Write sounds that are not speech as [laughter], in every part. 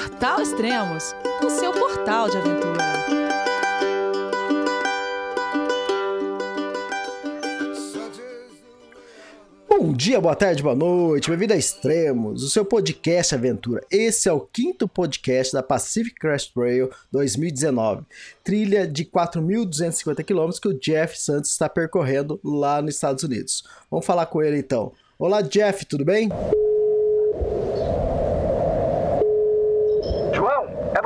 Portal Extremos, o seu portal de aventura. Bom dia, boa tarde, boa noite, bem-vindo a Extremos, o seu podcast aventura. Esse é o quinto podcast da Pacific Crest Trail 2019, trilha de 4.250 quilômetros que o Jeff Santos está percorrendo lá nos Estados Unidos. Vamos falar com ele então. Olá, Jeff, tudo bem? João, é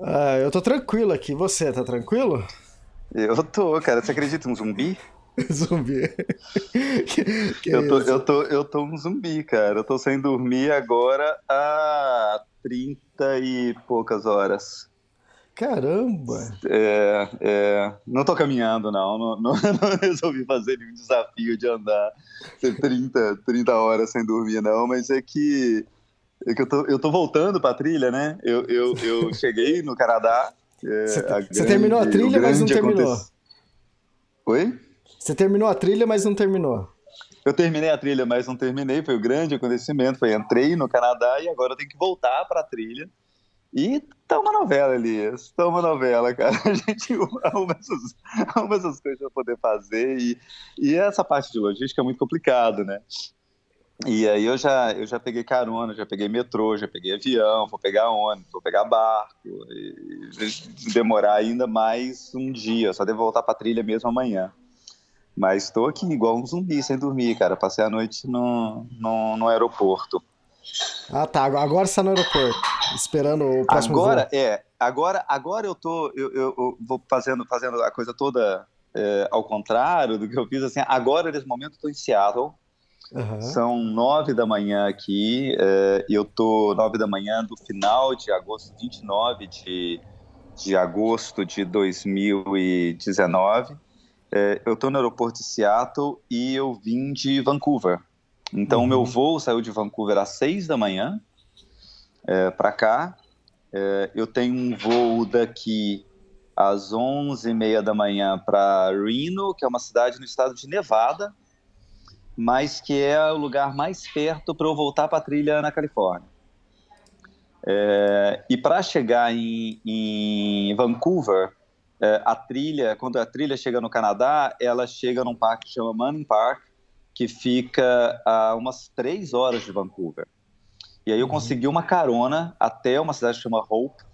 Ah, eu tô tranquilo aqui. Você, tá tranquilo? Eu tô, cara. Você acredita em um zumbi? [laughs] Zumbi. [laughs] que, eu, tô, isso? eu, tô, eu tô um zumbi, cara. Eu tô sem dormir agora há 30 e poucas horas. Caramba! É, é, não tô caminhando, não. Não, não, [laughs] não resolvi fazer nenhum desafio de andar 30, 30 horas sem dormir, não. Mas é que, é que eu, tô, eu tô voltando pra trilha, né? Eu, eu, eu [laughs] cheguei no Canadá. é, Você terminou a trilha, mas não terminou. aconte- Oi? Você terminou a trilha, mas não terminou. Eu terminei a trilha, mas não terminei. Foi o grande acontecimento. Foi entrei no Canadá e agora eu tenho que voltar para a trilha. E tá uma novela, Elias. Tá uma novela, cara. [laughs] A gente arruma essas, arruma essas coisas para poder fazer. E, e essa parte de logística é muito complicado, né? E aí eu já, eu já peguei carona, já peguei metrô, já peguei avião, vou pegar ônibus, vou pegar barco. Demorar ainda mais um dia. Só devo voltar para trilha mesmo amanhã. Mas estou aqui igual um zumbi, sem dormir, cara. Passei a noite no, no, no aeroporto. Ah, tá. Agora você tá no aeroporto, esperando o próximo Agora, voo. é, agora, agora eu tô, eu, eu- eu vou fazendo, fazendo a coisa toda é, ao contrário do que eu fiz, assim, agora, nesse momento, eu tô em Seattle, Aham. são nove da manhã aqui, é, e eu tô nove da manhã do final de agosto, 29 de, de agosto de 2019, É, eu tô no aeroporto de Seattle e eu vim de Vancouver. Então, o meu voo saiu de Vancouver às seis da manhã para cá. É, eu tenho um voo daqui às onze e meia da manhã para Reno, que é uma cidade no estado de Nevada, mas que é o lugar mais perto para eu voltar para a trilha na Califórnia. É, e para chegar em, em Vancouver, é, a trilha, quando a trilha chega no Canadá, ela chega num parque que chama Manning Park, que fica a umas três horas de Vancouver. E aí eu consegui uma carona até uma cidade que chama Hope.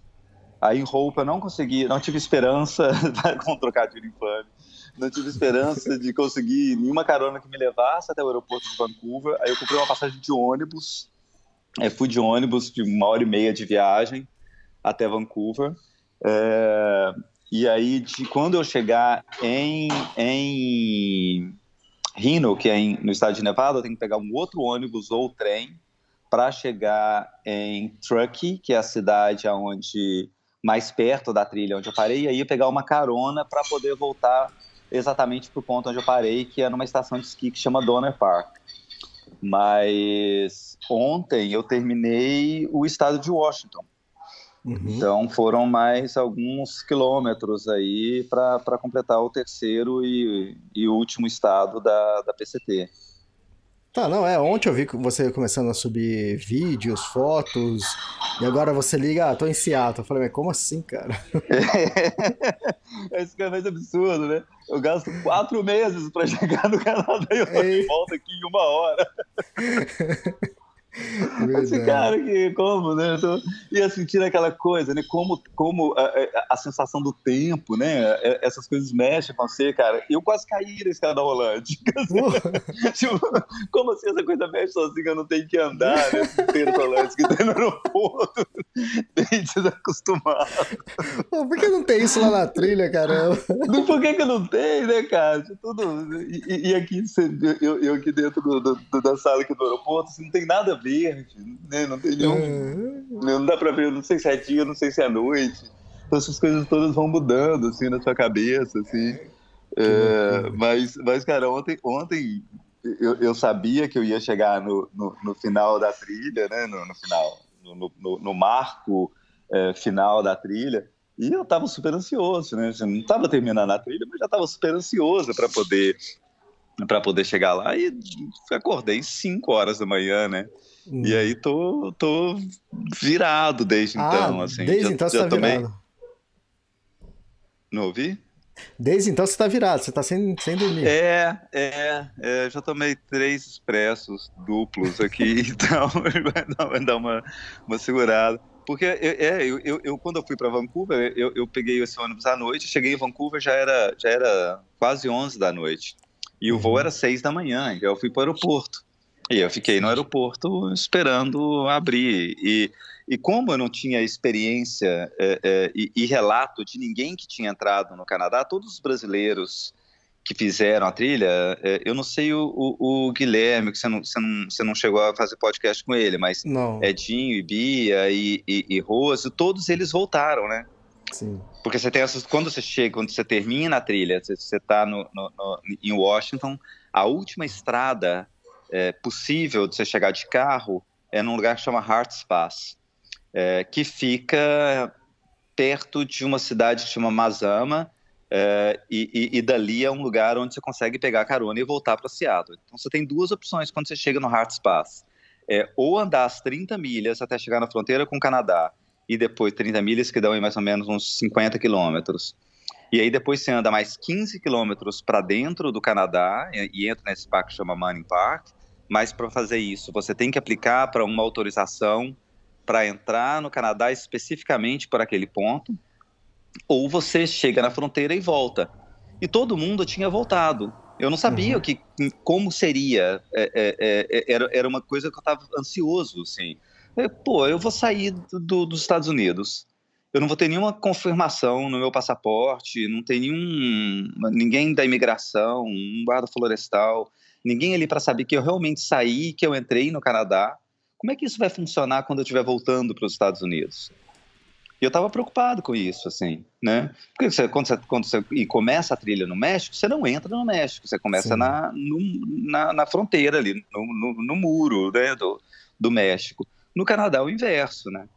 Aí em Hope eu não consegui, não tive esperança, [laughs] com um trocadilho infame, não tive esperança de conseguir nenhuma carona que me levasse até o aeroporto de Vancouver. Aí eu comprei uma passagem de ônibus, é, fui de ônibus de uma hora e meia de viagem até Vancouver. É, e aí, de, quando eu chegar em, em Reno, que é em- no estado de Nevada, eu tenho que pegar um outro ônibus ou trem para chegar em Truckee, que é a cidade onde mais perto da trilha onde eu parei, e aí pegar uma carona para poder voltar exatamente para o ponto onde eu parei, que é numa estação de esqui que chama Donner Park. Mas ontem eu terminei o estado de Washington. Uhum. Então foram mais alguns quilômetros aí para completar o terceiro e, e último estado da, da PCT. Tá, não, é. Ontem eu vi você começando a subir vídeos, fotos, e agora você liga, ah, tô em Seattle. Eu falei, mas como assim, cara? [laughs] Esse que é mais absurdo, né? Eu gasto quatro meses para [laughs] chegar no Canadá e eu tô de Ei. volta aqui em uma hora. [laughs] Esse cara que, como, né? Tô, ia sentindo aquela coisa, né? Como, como a, a, a, sensação do tempo, né? É, essas coisas mexem com você, cara. Eu quase caí na escada rolante. [laughs] [laughs] tipo, como assim essa coisa mexe sozinha? Eu não tenho que andar nesses né? rolantes que tem no aeroporto. [laughs] Bem desacostumado. Pô, por que não tem isso lá na trilha, caramba? Por que, que não tem, né, cara? Tudo... E, e aqui, eu, eu aqui dentro do, do, da sala aqui do aeroporto, assim, não tem nada verde, né? Não tem nenhum. É. Não dá pra ver, não sei se é dia, não sei se é noite. Então essas coisas todas vão mudando, assim, na sua cabeça, assim. É, mas, mas, cara, ontem, ontem eu, eu sabia que eu ia chegar no, no, no final da trilha, né? No, no final, no, no, no marco é, final da trilha. E eu estava super ansioso, né? Eu não estava terminando a trilha, mas já estava super ansioso para poder para poder chegar lá e acordei 5 horas da manhã, né? Hum. E aí tô, tô virado desde ah, então, assim. Desde já, então você já tá tomei... virado. Não ouvi? Desde então você tá virado, você tá sem, sem dormir. É, é, é já tomei três expressos duplos aqui, [laughs] então vai dar, uma, uma segurada. Porque é, eu, eu, eu, quando eu fui para Vancouver, eu, eu peguei esse ônibus à noite, cheguei em Vancouver já era, já era quase 11 da noite. E o voo era seis da manhã, então eu fui para o aeroporto. E eu fiquei no aeroporto esperando abrir. E, e como eu não tinha experiência é, é, e, e, relato de ninguém que tinha entrado no Canadá, todos os brasileiros que fizeram a trilha, é, eu não sei o, o, o, Guilherme, que você não, você, não, você não chegou a fazer podcast com ele, mas não. Edinho e Bia e, e, e Rose, todos eles voltaram, né? Sim. Porque você tem essas. Quando você chega, quando você termina a trilha, você está no, no, no, em Washington, a última estrada é, possível de você chegar de carro é num lugar que chama Harts Pass, é, que fica perto de uma cidade que chama Mazama, é, e, e, e, dali é um lugar onde você consegue pegar carona e voltar para Seattle. Então você tem duas opções quando você chega no Harts Pass. É, ou andar as 30 milhas até chegar na fronteira com o Canadá, e depois 30 milhas, que dão mais ou menos uns 50 quilômetros. E aí depois você anda mais 15 quilômetros para dentro do Canadá e, entra nesse parque que chama Manning Park. Mas para fazer isso, você tem que aplicar para uma autorização para entrar no Canadá especificamente por aquele ponto, ou você chega na fronteira e volta. E todo mundo tinha voltado. Eu não sabia uhum. que, como seria. É, é, é, era, era uma coisa que eu estava ansioso, assim. Pô, eu vou sair do, dos Estados Unidos. Eu não vou ter nenhuma confirmação no meu passaporte, não tem nenhum ninguém da imigração, um guarda florestal, ninguém ali para saber que eu realmente saí, que eu entrei no Canadá. Como é que isso vai funcionar quando eu estiver voltando para os Estados Unidos? E eu estava preocupado com isso, assim, né? Porque você, quando, você, quando você começa a trilha no México, você não entra no México, você começa na, no, na, na, fronteira ali, no, no, no muro né, do, do México. No Canadá é o inverso, né?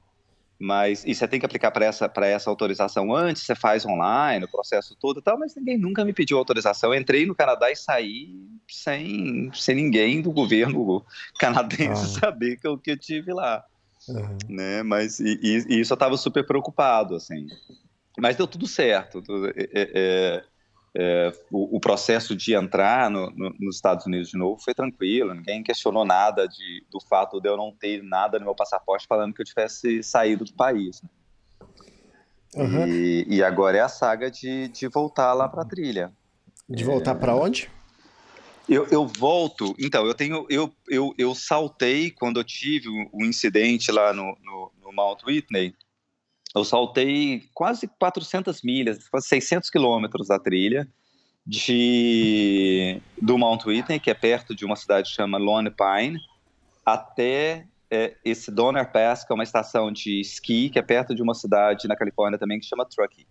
Mas e você tem que aplicar para essa, essa autorização antes, você faz online, o processo todo e tal, mas ninguém nunca me pediu autorização. Eu entrei no Canadá e saí sem, sem ninguém do governo [laughs] canadense ah. saber que eu, que eu tive lá. Uhum. Né? Mas e, e, isso eu estava super preocupado, assim. Mas deu tudo certo. É, é, é o, o, processo de entrar no, no, nos Estados Unidos de novo foi tranquilo, ninguém questionou nada de, do fato de eu não ter nada no meu passaporte falando que eu tivesse saído do país. Né? Uhum. E, e, agora é a saga de, de voltar lá para a trilha. De voltar é... para onde? Eu, eu, volto. Então, eu tenho. Eu, eu, eu saltei quando eu tive o um, um incidente lá no, no, no Mount Whitney eu saltei quase 400 milhas, quase 600 quilômetros da trilha de do Mount Whitney, que é perto de uma cidade que chama Lone Pine, até é, esse Donner Pass, que é uma estação de esqui, que é perto de uma cidade na Califórnia também que chama Truckee.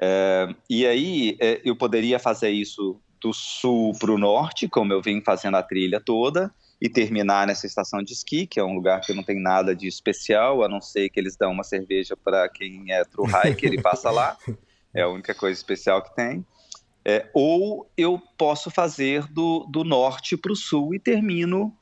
É, e aí é, eu poderia fazer isso do sul para o norte, como eu vim fazendo a trilha toda, e terminar nessa estação de esqui, que é um lugar que não tem nada de especial, a não ser que eles dão uma cerveja para quem é true hiker e passa lá. [laughs] É a única coisa especial que tem. É, ou eu posso fazer do, do norte para o sul e termino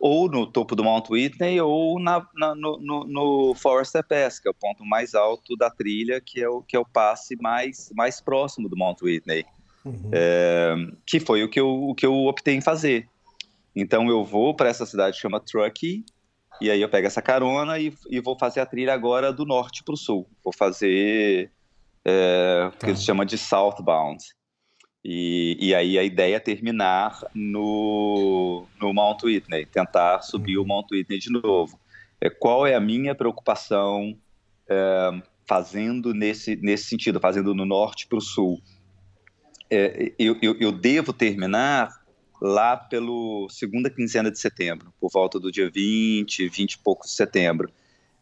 ou no topo do Mount Whitney ou na, na, no, no, no Forester Pass, que é o ponto mais alto da trilha, que é o, que é o passe mais, mais próximo do Mount Whitney. Uhum. É, que foi o que, eu, o que eu optei em fazer. Então eu vou para essa cidade que chama Truckee E aí eu pego essa carona e, e vou fazer a trilha agora do norte para o sul. Vou fazer é, o que eles chamam de southbound. E, e aí a ideia é terminar no, no Mount Whitney, tentar subir o Mount Whitney de novo. É, qual é a minha preocupação é, fazendo nesse, nesse sentido, fazendo no norte para o sul? É, eu, eu, eu devo terminar lá pelo segunda quinzena de setembro, por volta do dia 20, 20 e pouco de setembro.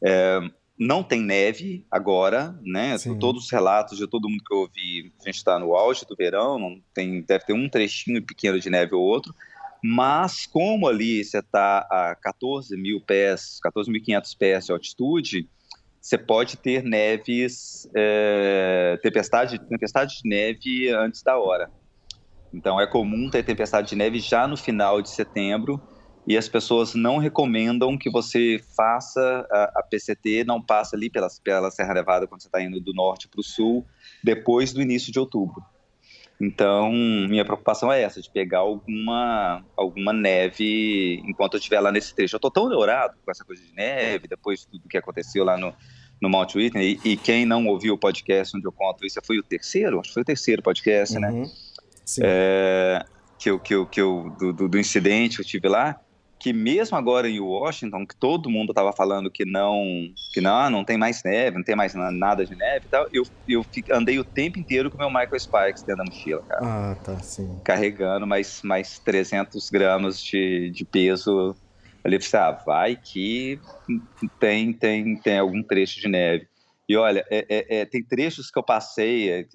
É, não tem neve agora, né? Sim. Todos os relatos de todo mundo que eu ouvi, a gente está no auge do verão, não tem, deve ter um trechinho pequeno de neve ou outro, mas como ali você está a 14 mil pés, 14.500 pés de altitude, você pode ter neves, é, tempestade, tempestade de neve antes da hora. Então é comum ter tempestade de neve já no final de setembro e as pessoas não recomendam que você faça a, a PCT, não passe ali pela, pela Serra Nevada quando você está indo do norte para o sul, depois do início de outubro. Então, minha preocupação é essa, de pegar alguma, alguma neve enquanto eu estiver lá nesse trecho. Eu estou tão neurado com essa coisa de neve, depois de tudo que aconteceu lá no, no Mount Whitney, e, e, quem não ouviu o podcast onde eu conto isso, foi o terceiro? Acho que foi o terceiro podcast, né? uhum. né? É, que eu, que eu, que eu, do, do incidente que eu tive lá, que mesmo agora em Washington, que todo mundo estava falando que não, que não, ah, não tem mais neve, não tem mais nada de neve e tal, eu, eu andei o tempo inteiro com o meu Michael Spikes dentro da mochila, cara. Ah, tá, sim. Carregando mais, mais 300 gramas de, de peso. Ali, eu ah, vai que tem, tem, tem algum trecho de neve. E olha, é, é, é, tem trechos que eu passei, é,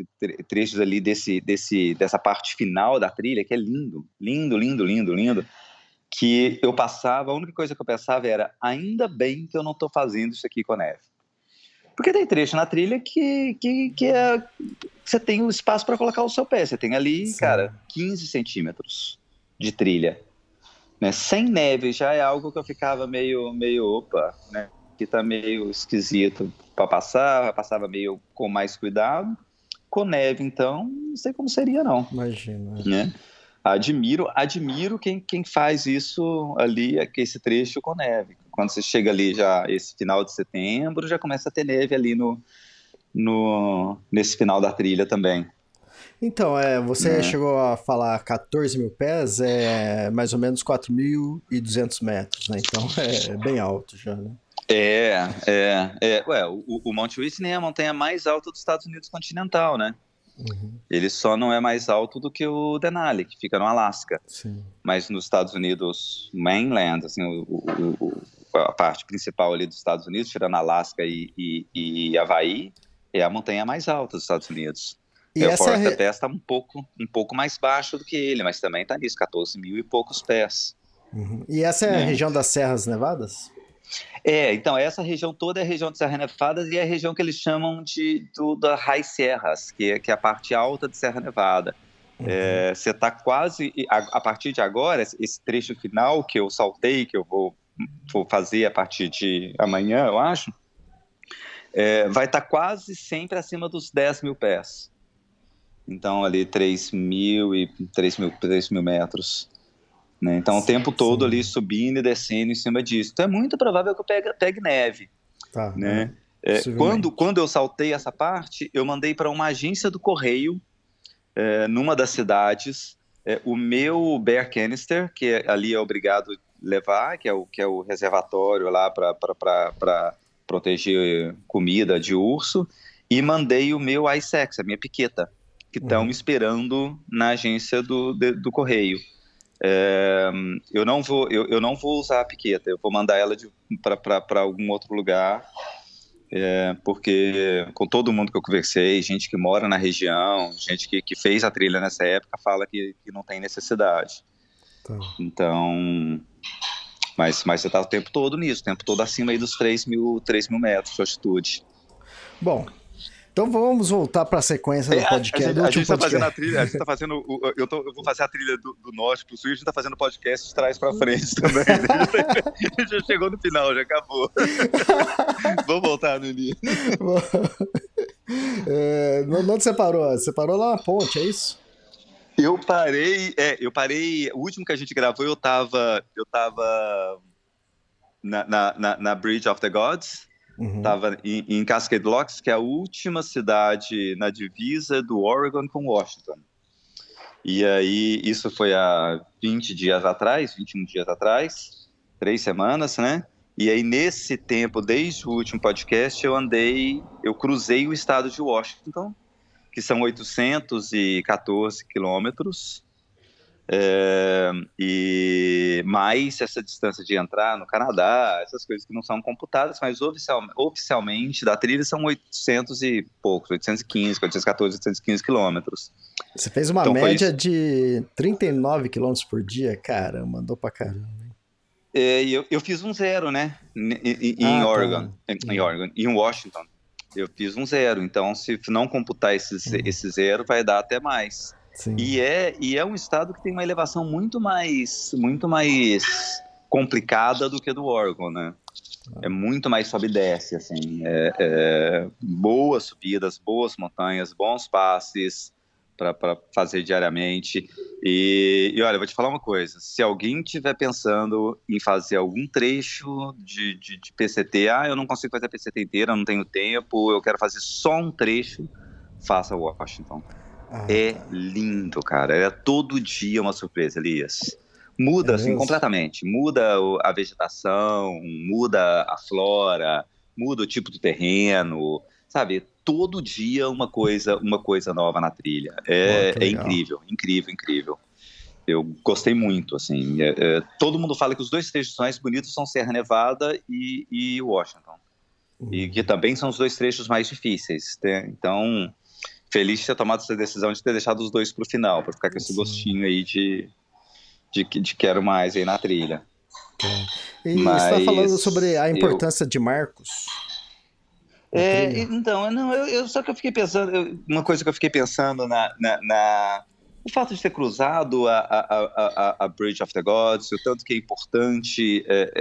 trechos ali desse, desse, dessa parte final da trilha, que é lindo, lindo, lindo, lindo, lindo que eu passava, a única coisa que eu pensava era, ainda bem que eu não estou fazendo isso aqui com a neve. Porque tem trecho na trilha que, que, que é, você tem um espaço para colocar o seu pé. Você tem ali, Sim. cara, 15 centímetros de trilha. Né? Sem neve já é algo que eu ficava meio, meio opa, né? Que tá meio esquisito para passar, passava meio com mais cuidado. Com neve, então, não sei como seria, não. Imagina. Né? admiro, admiro quem, quem faz isso ali, esse trecho com neve. Quando você chega ali já esse final de setembro, já começa a ter neve ali no, no nesse final da trilha também. Então, é, você é. chegou a falar 14 mil pés, é mais ou menos 4.200 metros, né? Então [laughs] é bem alto já, né? É, é, é. Ué, o, o Monte Whitney é a montanha mais alta dos Estados Unidos continental, né? Uhum. Ele só não é mais alto do que o Denali, que fica no Alasca. Sim. Mas nos Estados Unidos, mainland, assim, o, o, o, a parte principal ali dos Estados Unidos, tirando Alasca e, e, e Havaí, é a montanha mais alta dos Estados Unidos. E é, o é... Pés está um pouco, um pouco mais baixo do que ele, mas também está nisso, 14 mil e poucos pés. Uhum. E essa é a né? região das Serras Nevadas? É, então, essa região toda é a região de Serra Nevada e é a região que eles chamam de do, da High Serras, que é, que é a parte alta de Serra Nevada. Uhum. É, você está quase, a, a, partir de agora, esse trecho final que eu saltei, que eu vou, vou fazer a partir de amanhã, eu acho, é, vai estar tá quase sempre acima dos 10 mil pés. Então, ali 3 mil e 3 mil, 3 mil metros. Né? Então, sim, o tempo todo sim. ali subindo e descendo em cima disso. Então, é muito provável que eu pegue, pegue neve. Tá, né? É, quando, quando eu saltei essa parte, eu mandei para uma agência do correio, é, numa das cidades, é, o meu bear canister, que é, ali é obrigado levar, que é o, que é o reservatório lá para proteger comida de urso, e mandei o meu iSex, a minha piqueta, que estão uhum. me esperando na agência do, de, do correio. É, eu não vou eu, eu, não vou usar a piqueta eu vou mandar ela para algum outro lugar é, porque com todo mundo que eu conversei gente que mora na região gente que, que fez a trilha nessa época fala que, que não tem necessidade tá. então mas, mas você está o tempo todo nisso o tempo todo acima aí dos 3 mil, 3 mil metros de altitude bom então vamos voltar para a sequência do podcast. A gente, a gente tá fazendo a trilha, a gente tá fazendo. O, eu, tô, eu, vou fazer a trilha do, do norte pro sul e a gente tá fazendo podcast de trás para frente também. [laughs] já chegou no final, já acabou. [laughs] vamos voltar [laughs] no início. é, onde você parou? Você parou lá na ponte, é isso? Eu parei, é, eu parei. O último que a gente gravou, eu tava. Eu tava na, na, na, na Bridge of the Gods, Uhum. estava em, em Cascade Locks, que é a última cidade na divisa do Oregon com Washington. E aí, isso foi há 20 dias atrás, 21 dias atrás, três semanas, né? E aí, nesse tempo, desde o último podcast, eu andei, eu cruzei o estado de Washington, que são 814 quilômetros, é, e mais essa distância de entrar no Canadá, essas coisas que não são computadas, mas oficial, oficialmente da trilha são 800 e poucos, 815, 814, 815 quilômetros. Você fez uma Então média de 39 km por dia? Cara, mandou pra caramba. É, eu, eu fiz um zero, né? Em, Ah, tá. Oregon, em, em Oregon, em Washington. Eu fiz um zero. Então, se não computar esse, ze- esse zero, vai dar até mais. Sim. E é, e é um estado que tem uma elevação muito mais, muito mais complicada do que do Oregon, né? É muito mais sobe e desce, assim. É, é, boas subidas, boas montanhas, bons passes para fazer diariamente. E, e olha, vou te falar uma coisa: se alguém estiver pensando em fazer algum trecho de, de, de PCT, ah, eu não consigo fazer a PCT inteira, eu não tenho tempo, eu quero fazer só um trecho, faça Washington. Ah, É lindo, cara. É todo dia uma surpresa, Elias. Muda, É assim, mesmo? completamente. Muda a vegetação, muda a flora, muda o tipo do terreno, sabe? Todo dia uma coisa, uma coisa nova na trilha. É, que é incrível, incrível, incrível. Eu gostei muito, assim. É- é, todo mundo fala que os dois trechos mais bonitos são Serra Nevada e, e Washington. Uhum. E que também são os dois trechos mais difíceis. né? Então, feliz de ter tomado essa decisão de ter deixado os dois para o final, para ficar com esse Sim. gostinho aí de, de, que- de quero mais aí na trilha. E você tá Mas falando sobre a eu- importância de Marcos. É, então, não, eu, eu- só que eu fiquei pensando, eu- uma coisa que eu fiquei pensando na, na- na- o fato de ter cruzado a, a, a, a- Bridge of the Gods, o tanto que é importante, é,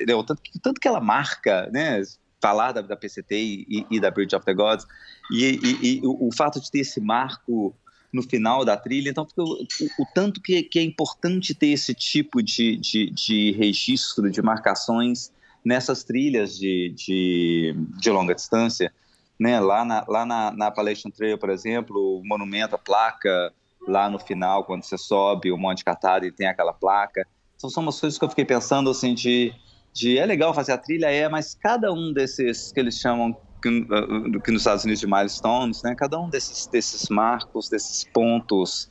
é, né, o, tanto, tanto que ela marca, né, falar da, da PCT e, e da Bridge of the Gods, e, e- e o, o fato de ter esse marco no final da trilha, então o, o- tanto que, que é importante ter esse tipo de, de, de registro, de marcações nessas trilhas de, de, de longa distância, né? Lá na, lá na, na Appalachian Trail, por exemplo, o monumento, a placa lá no final, quando você sobe o Monte Catari e tem aquela placa. Então são umas coisas que eu fiquei pensando assim de, de é legal fazer a trilha, é, mas cada um desses que eles chamam que, uh, que nos Estados Unidos de milestones, né? Cada um desses, desses marcos, desses pontos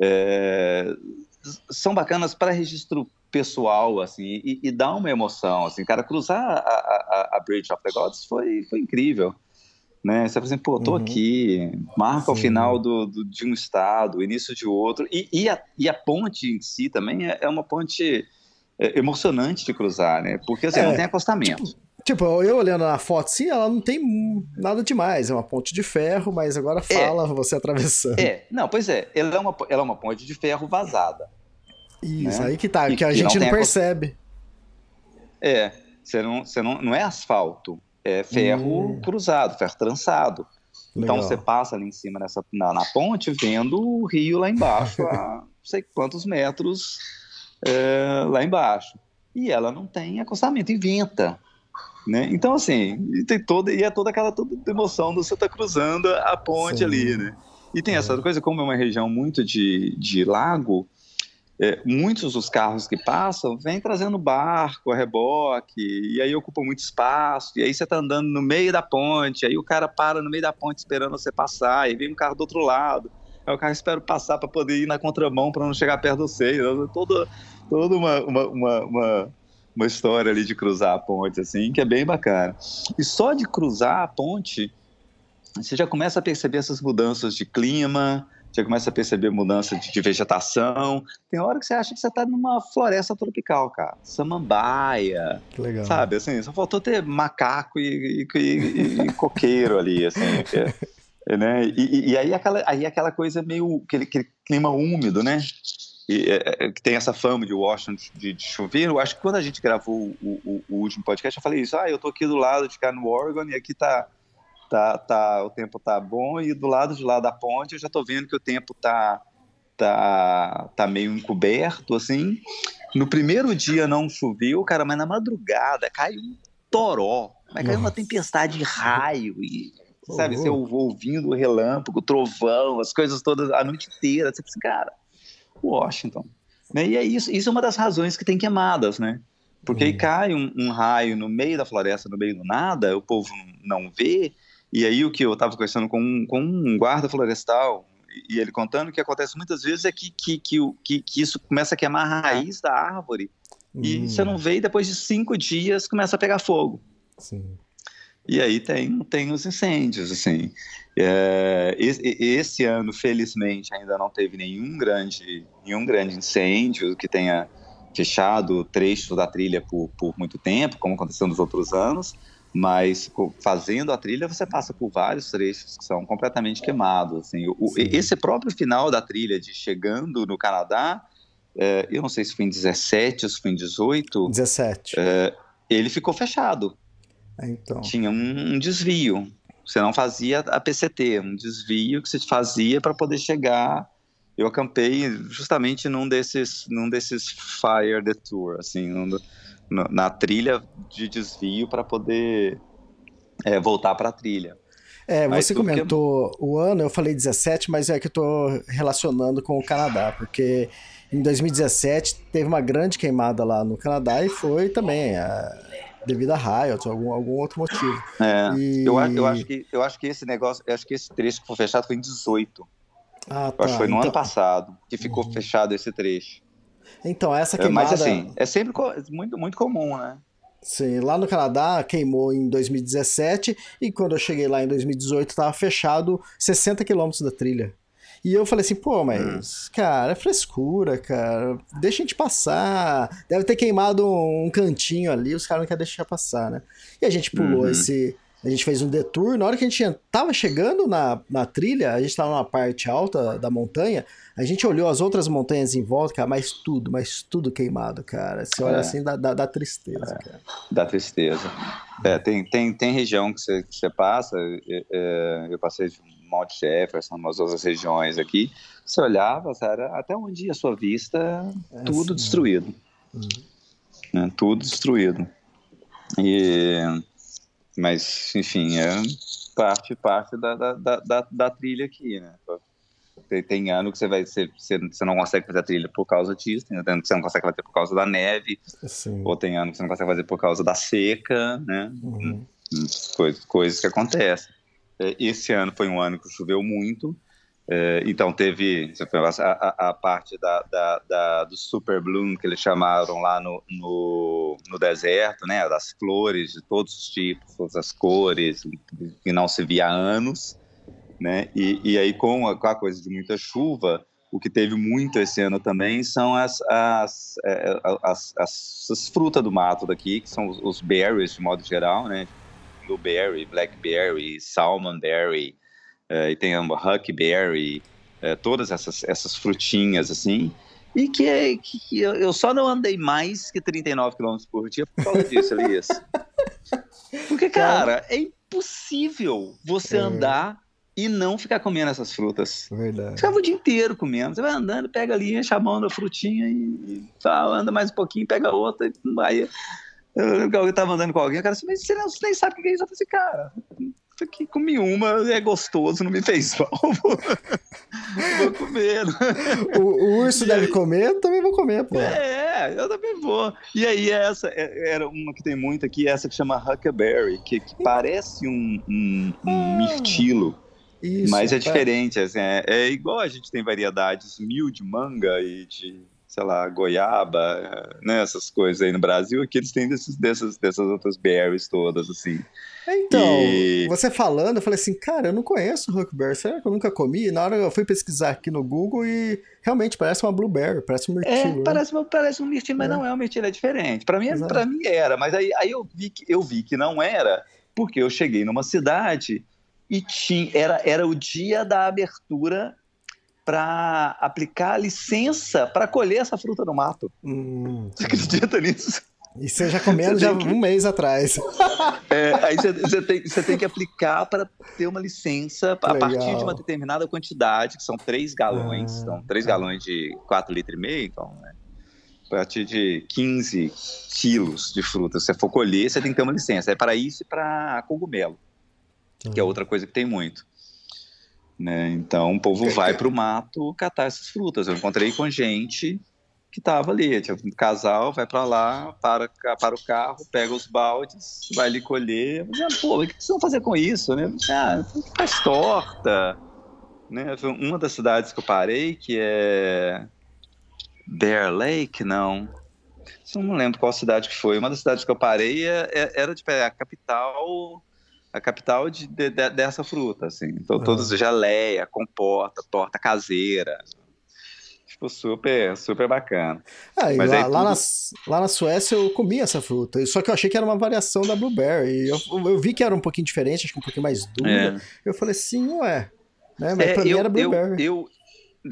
é, são bacanas para registro pessoal, assim, e, e dá uma emoção, assim, cara, cruzar a, a, a Bridge of the Gods foi, foi incrível, né, você fala assim, pô, tô Uhum. aqui, marca o Sim. final do, do- de um estado, o início de outro, e, e, a, e a ponte em si também é, é uma ponte emocionante de cruzar, né, porque assim, É, não tem acostamento. Tipo, eu olhando na foto, sim, ela não tem nada demais. É uma ponte de ferro, mas agora fala você atravessando. É, não, pois é, ela é uma, ela é uma ponte de ferro vazada, Isso, né? aí que tá, E que a gente não não, percebe. É, você não, você não, não é asfalto, é ferro Hum. cruzado, ferro trançado. Então Legal. você passa ali em cima nessa, na, na ponte, vendo o rio lá embaixo, a [laughs] não sei quantos metros é, lá embaixo. E ela não tem acostamento, e venta. Né? Então, assim, e tem toda, e é toda aquela toda emoção do você estar cruzando a ponte Sim. ali, né? E tem essa coisa, como é uma região muito de, de lago, é, muitos dos carros que passam vêm trazendo barco, a reboque, e aí ocupa muito espaço, e aí você está andando no meio da ponte, aí o cara para no meio da ponte esperando você passar, e vem um carro do outro lado, aí o cara espera passar para poder ir na contramão para não chegar perto do você, toda, toda uma, uma, uma, uma, uma história ali de cruzar a ponte, assim, que é bem bacana. E só de cruzar a ponte, você já começa a perceber essas mudanças de clima, já começa a perceber mudança de, de vegetação. Tem hora que você acha que você está numa floresta tropical, cara. Samambaia, Que legal. sabe? Assim, só faltou ter macaco e, e- e- e coqueiro ali, assim. que é- né? E, e- e aí, aquela, aí aquela coisa meio... Aquele, aquele clima úmido, né? E, é, é, que tem essa fama de Washington de, de chover. Eu acho que quando a gente gravou o, o- o último podcast, eu falei isso. Ah, eu tô aqui do lado de cá no Oregon e aqui tá tá, tá, o tempo tá bom e do lado de lá da ponte eu já tô vendo que o tempo tá tá, tá meio encoberto assim No primeiro dia não choveu, cara, mas na madrugada caiu um toró. Mas caiu uma tempestade de raio e, sabe, você ouvindo o relâmpago, o trovão, as coisas todas a noite inteira. Você pensa, cara, Washington. Né? E é isso, isso é uma das razões que tem queimadas, né? Porque aí cai um, um raio no meio da floresta, no meio do nada, o povo não vê, e aí o que eu estava conversando com um, com um guarda florestal, e ele contando o que acontece muitas vezes é que, que, que, que, isso começa a queimar a raiz da árvore. E Hum. você não vê, e depois de cinco dias começa a pegar fogo. Sim. E aí tem, tem os incêndios, assim. É, esse, esse ano, felizmente, ainda não teve nenhum grande, nenhum grande incêndio que tenha fechado trechos da trilha por, por muito tempo, como aconteceu nos outros anos, mas fazendo a trilha você passa por vários trechos que são completamente queimados. Assim. O- esse próprio final da trilha de chegando no Canadá, é, eu não sei se foi em 17 ou se foi em 18, 17. ele ficou fechado É, então. tinha um, um desvio. Você não fazia a PCT, um desvio que você fazia para poder chegar. Eu acampei justamente num desses, num desses fire detour, assim, num na trilha de desvio para poder é, voltar para a trilha. É, Mas você tudo que é- comentou o ano, eu falei 17, mas é que eu tô relacionando com o Canadá, porque em 2017 teve uma grande queimada lá no Canadá e foi também ah, devido a riot, algum, algum outro motivo. É, E- eu, eu acho que, eu acho que esse negócio, eu acho que esse trecho que foi fechado foi em 18. Ah, Eu tá. acho que foi no então, ano passado que ficou Uhum. fechado esse trecho. então, essa É, queimada. Mas assim, é sempre muito, muito comum, né? Sim, lá no Canadá queimou em 2017 e quando eu cheguei lá em 2018 tava fechado 60 quilômetros da trilha. E eu falei assim, pô, mas, cara, é frescura, cara. Deixa a gente passar. Deve ter queimado um cantinho ali, os caras não querem deixar passar, né? E a gente pulou Uhum. esse. A gente fez um detour. Na hora que a gente tava chegando na, na trilha, a gente tava numa parte alta da montanha, a gente olhou as outras montanhas em volta, cara, mas tudo, mas tudo queimado, cara. Você olha É. assim, dá, dá, dá tristeza, cara. Da tristeza. É, tem, tem, tem região que você, que você passa, é, é, eu passei de Mount Jefferson, umas outras regiões aqui, você olhava, cara, até onde a sua vista, É tudo assim, destruído. Uhum. Né, tudo destruído. E, mas, enfim, é parte, parte da, da, da, da, trilha aqui, né? Tem, tem ano que você vai você, você, não consegue fazer a trilha por causa disso, tem ano que você não consegue fazer por causa da neve, Assim, ou tem ano que você não consegue fazer por causa da seca, né? uhum. Coisas, coisas que acontecem. É, Esse ano foi um ano que choveu muito, é, então teve a, a, a parte da, da, da- do super bloom que eles chamaram lá no, no, no deserto, né? Das flores de todos os tipos, todas as cores, que não se via há anos, né? E, e aí com a, com a coisa de muita chuva, o que teve muito esse ano também são as, as, é, as, as, as frutas do mato daqui, que são os, os berries de modo geral, né? Blueberry, blackberry, salmonberry, eh, e tem a huckberry, eh, todas essas, essas frutinhas assim. E que, é, que eu, só não andei mais que 39 km por dia por causa disso, Elias. [laughs] Porque, cara, é impossível você É. andar e não ficar comendo essas frutas. Verdade. Ficava o dia inteiro comendo. Você vai andando, pega ali, enche a mão da frutinha e, e tá, anda mais um pouquinho, pega outra. E vai. Eu lembro que alguém tava andando com alguém, o cara assim, mas você não- você nem sabe o que é isso. Eu falei assim, cara, isso aqui comi uma, é gostoso, não me fez mal. [laughs] Vou, comer. O, o urso deve comer, eu também vou comer, pô. É, eu também vou. E aí, essa é- era uma que tem muito aqui, essa que chama Huckleberry, que, que parece um, um, um mirtilo. Isso, Mas é diferente, assim, é, é igual a gente tem variedades mil de manga e de, sei lá, goiaba, é, né, essas coisas aí no Brasil, aqui eles têm desses, dessas, dessas outras berries todas, assim. Então, E- você falando, eu falei assim, cara, eu não conheço Huckberry, será que eu nunca comi? E na hora eu fui pesquisar aqui no Google e realmente parece uma blueberry, parece um mirtilo. É, né? parece, parece um mirtilo, mas É. não é um mirtilo, é diferente. Para mim, Exato. pra mim era, mas aí, aí eu, vi que, eu vi que não era, porque eu cheguei numa cidade e tinha, era, era o dia da abertura para aplicar licença para colher essa fruta no mato. Hum, Você acredita nisso? e você já comendo Você já que- um mês atrás. [laughs] É, aí você, você tem, você tem que aplicar para ter uma licença a Legal. partir de uma determinada quantidade, que são três galões, Ah, são três tá. galões de 4 litros e meio, então, né? a partir de 15 quilos de fruta. Se você for colher, você tem que ter uma licença. É para isso e para cogumelo, que é outra coisa que tem muito. Né? Então, o povo vai para o mato catar essas frutas. Eu encontrei com gente que estava ali, tipo, um casal vai para lá, para, para o carro, pega os baldes, vai ali colher. Mas, ah, pô, o que vocês vão fazer com isso? Né? Ah, faz torta. Né? Uma das cidades que eu parei, que é Bear Lake, não. Eu não lembro qual cidade que foi. Uma das cidades que eu parei é, é, era tipo, a capital a capital de, de, de, dessa fruta, assim. Então, uhum. todos geleia, comporta, torta caseira. Tipo, super, super bacana. Ah, Mas lá, tudo... lá, na, lá na Suécia eu comi essa fruta, só que eu achei que era uma variação da Blueberry. Eu, eu vi que era um pouquinho diferente, acho que um pouquinho mais dura. É. Eu falei assim, ué. Né? Mas é, pra eu, mim era Blueberry. Eu, eu,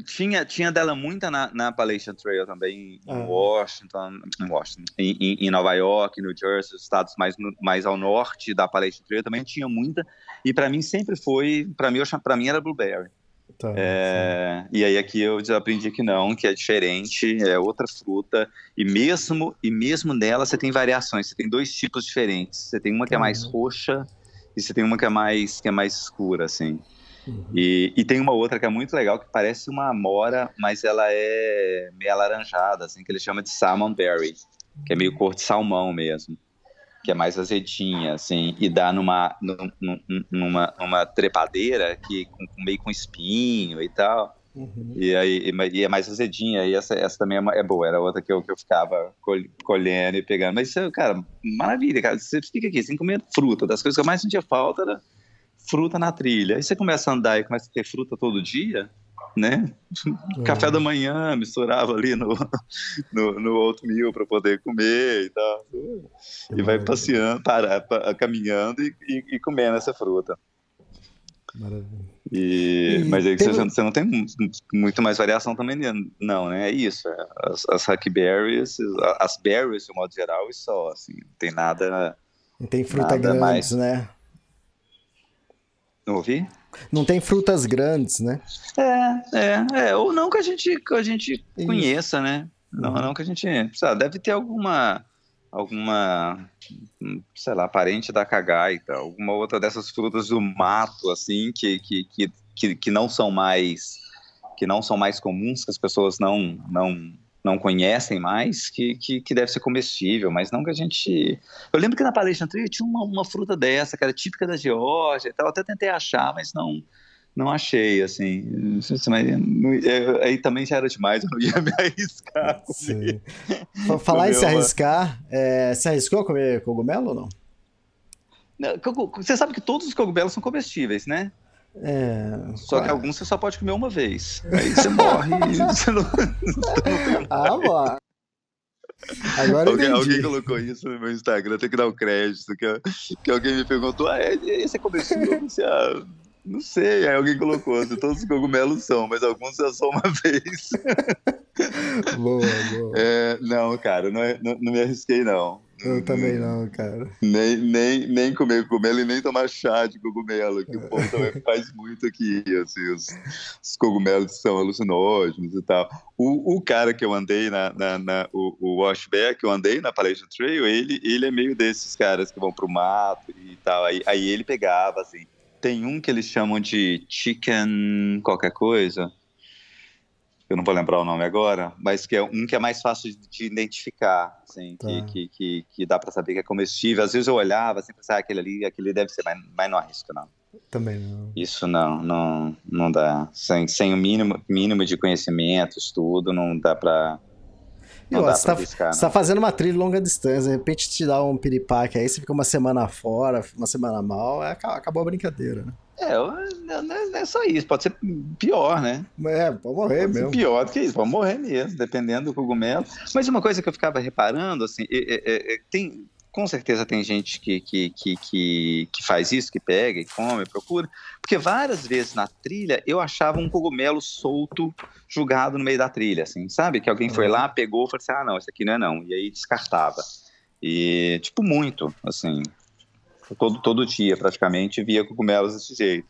tinha, tinha dela muita na, na Appalachian Trail também, em ah. Washington, em, Washington em, em, Nova York, New Jersey, os estados mais, mais ao norte da Appalachian Trail também tinha muita. E para mim sempre foi, para mim, para mim era blueberry. Tá, é, e aí aqui eu aprendi que não, que é diferente, é outra fruta e mesmo e mesmo nela você tem variações, você tem dois tipos diferentes. Você tem uma que é mais tá. roxa e você tem uma que é mais que é mais escura assim. Uhum. E, e, tem uma outra que é muito legal, que parece uma amora, mas ela é meio alaranjada, assim, que ele chama de salmon berry, que é meio cor de salmão mesmo, que é mais azedinha, assim, e dá numa, numa, numa trepadeira que com, meio com espinho e tal. Uhum. E aí e é mais azedinha, e essa, essa também é, é, boa, era outra que eu, que eu ficava colhendo e pegando. Mas isso, cara, maravilha, cara. Você fica aqui, sem comer fruta, das coisas que eu mais sentia falta era fruta na trilha. Aí você começa a andar e começa a ter fruta todo dia, né? É. Café da manhã, misturava ali no, [laughs] no, no oatmeal para poder comer e tal. E vai passeando, para, caminhando e, e, e comendo essa fruta. Maravilha. E, mas aí teve... você, não tem muito mais variação também, não, né? É isso. É, as, as hackberries, as berries, de modo geral, e só, assim. Não tem nada. Não tem fruta grande, mais... né? Não ouvi? Não tem frutas grandes, né? É, é, é. Ou não que a gente, que a gente conheça, né? Não, uhum. não que a gente. Sabe, deve ter alguma. Alguma. Sei lá, parente da cagaita, alguma outra dessas frutas do mato, assim, que, que, que, que, que não são mais. Que não são mais comuns, que as pessoas não, não, não conhecem mais, que, que, que, deve ser comestível, mas não que a gente. Eu lembro que na Palestina tinha uma, uma fruta dessa, que era típica da Geórgia e tal. Eu até tentei achar, mas não não achei, assim. Mas, aí também já era demais, eu não ia me arriscar. Sim. [laughs] Falar em se arriscar, é, se arriscou a comer cogumelo ou não? Você sabe que todos os cogumelos são comestíveis, né? É, só que alguns você só pode comer uma vez. Aí você morre e [laughs] você não, [laughs] não Ah, bom. Agora alguém, alguém, colocou isso no meu Instagram, tem que dar o um crédito, que, que alguém me perguntou, ah, esse é? Você, ah, não sei, aí alguém colocou, assim, todos os cogumelos são, mas alguns é só uma [laughs] vez. boa, boa. É, não, cara, não, é, não, não me arrisquei, não. Eu também não, cara. Nem, nem, nem comer cogumelo e nem tomar chá de cogumelo, que o povo também [laughs] faz muito aqui, assim, os, os, cogumelos são alucinógenos e tal. O, o cara que eu andei na, na, na o, o Washback, eu andei na Palestra Trail, ele, ele é meio desses caras que vão pro mato e tal, aí, aí ele pegava, assim, tem um que eles chamam de chicken qualquer coisa, eu não vou lembrar o nome agora, mas que é um que é mais fácil de identificar, assim, tá. que, que, que, que, dá para saber que é comestível. Às vezes eu olhava assim, pensava, ah, aquele ali, aquele deve ser, mas, mas não arrisco, não. Também não. Isso não, não, não dá. Sem, sem o mínimo, mínimo de conhecimento, estudo, não dá para não dá você, tá, você tá fazendo uma trilha longa distância, de repente te dá um piripaque aí, você fica uma semana fora, uma semana mal, é, acabou a brincadeira, né? É, não é, só isso, pode ser pior, né? É, pode morrer pode mesmo. pior do que isso, pode morrer mesmo, dependendo do cogumelo. Mas uma coisa que eu ficava reparando, assim, é, é, é, tem, com certeza tem gente que, que, que, que, que faz isso, que pega e come, procura, porque várias vezes na trilha eu achava um cogumelo solto jogado no meio da trilha, assim, sabe? Que alguém foi uhum. lá, pegou e falou assim, ah, não, esse aqui não é não, e aí descartava. E, tipo, muito, assim, todo, todo dia praticamente via cogumelos desse jeito.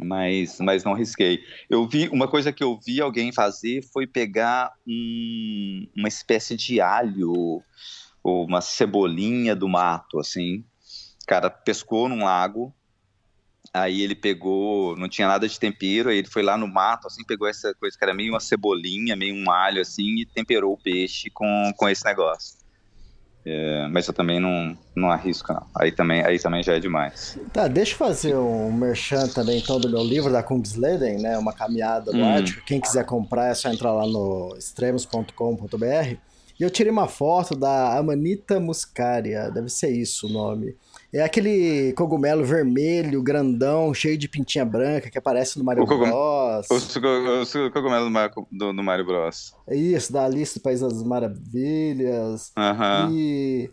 mas, mas não risquei. Eu vi uma coisa que eu vi alguém fazer foi pegar um, uma espécie de alho uma cebolinha do mato, assim. O cara pescou num lago, aí ele pegou, não tinha nada de tempero, aí ele foi lá no mato, assim, pegou essa coisa que era meio uma cebolinha, meio um alho, assim, e temperou o peixe com, com esse negócio. É, mas eu também não, não arrisco, não. Aí também, aí também já é demais. Tá, deixa eu fazer um merchan também, então, do meu livro, da Kungsleden, né? Uma caminhada no Hum. Ártico. Quem quiser comprar é só entrar lá no extremos.com.br. E eu tirei uma foto da Amanita muscaria, deve ser isso o nome. É aquele cogumelo vermelho, grandão, cheio de pintinha branca que aparece no Mario O cogum- Bros. O, suco- o suco- cogumelo do, do, do Mario Bros. É isso, da Alice do País das Maravilhas. E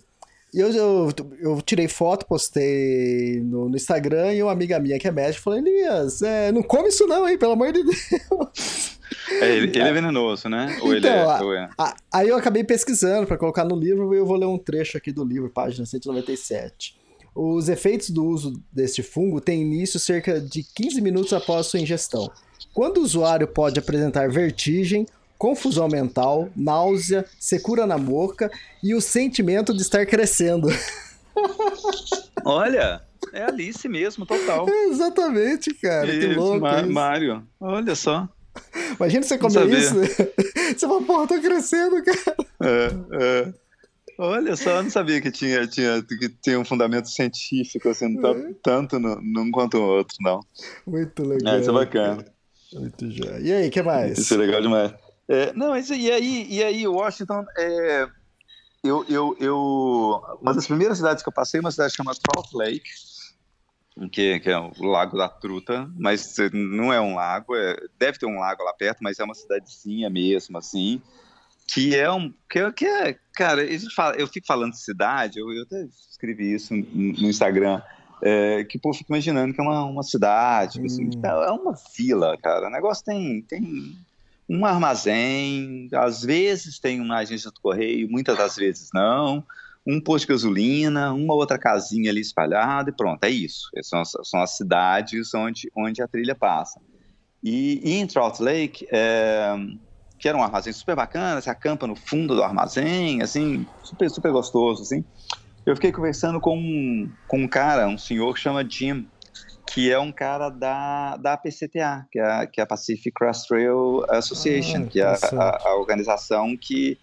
e eu, eu, eu tirei foto, postei no, no Instagram e uma amiga minha que é médica falou: Elias, é, não come isso não, hein, pelo amor de Deus. [laughs] É, ele, ele é venenoso, né? Ou ele é, Então, a- ou é? Ah, Aí eu acabei pesquisando para colocar no livro e eu vou ler um trecho aqui do livro, página 197. Os efeitos do uso deste fungo têm início cerca de 15 minutos após sua ingestão. Quando o usuário pode apresentar vertigem, confusão mental, náusea, secura na boca e o sentimento de estar crescendo. [laughs] Olha, é Alice mesmo, total. Exatamente, cara. que louco. Ma- isso. Mario. Olha só. Imagina você comer isso. [laughs] Você fala, porra, tô crescendo, cara. É, é. Olha só, eu não sabia que tinha, tinha, que tinha um fundamento científico, assim, tanto, tanto no, num quanto no outro, não. Muito legal. É, isso é bacana. cara. Muito já. E aí, o que mais? Isso é legal demais. É, não, mas e aí, e aí Washington, é, eu, eu, eu, uma das primeiras cidades que eu passei, uma cidade chamada Trout Lake, que, que é o Lago da Truta, mas não é um lago, é- deve ter um lago lá perto, mas é uma cidadezinha mesmo, assim, que é um, que, é- que é, cara, a gente fala, eu fico falando de cidade, eu, eu até escrevi isso no, Instagram, é, que o povo fica imaginando que é uma, uma cidade, assim, Hum. é uma vila, cara, o negócio tem, tem um armazém, às vezes tem uma agência do correio, muitas das vezes não, um posto de gasolina, uma outra casinha ali espalhada e pronto, é isso. São, as- são as cidades onde, onde a trilha passa. E, e em Trout Lake, é, que era um armazém super bacana, você acampa no fundo do armazém, assim, super, super gostoso, assim. Eu fiquei conversando com um, com um cara, um senhor que chama Jim, que é um cara da, da PCTA, que é, a- que é a Pacific Crest Trail Association, Ah, que é a, a- a organização que,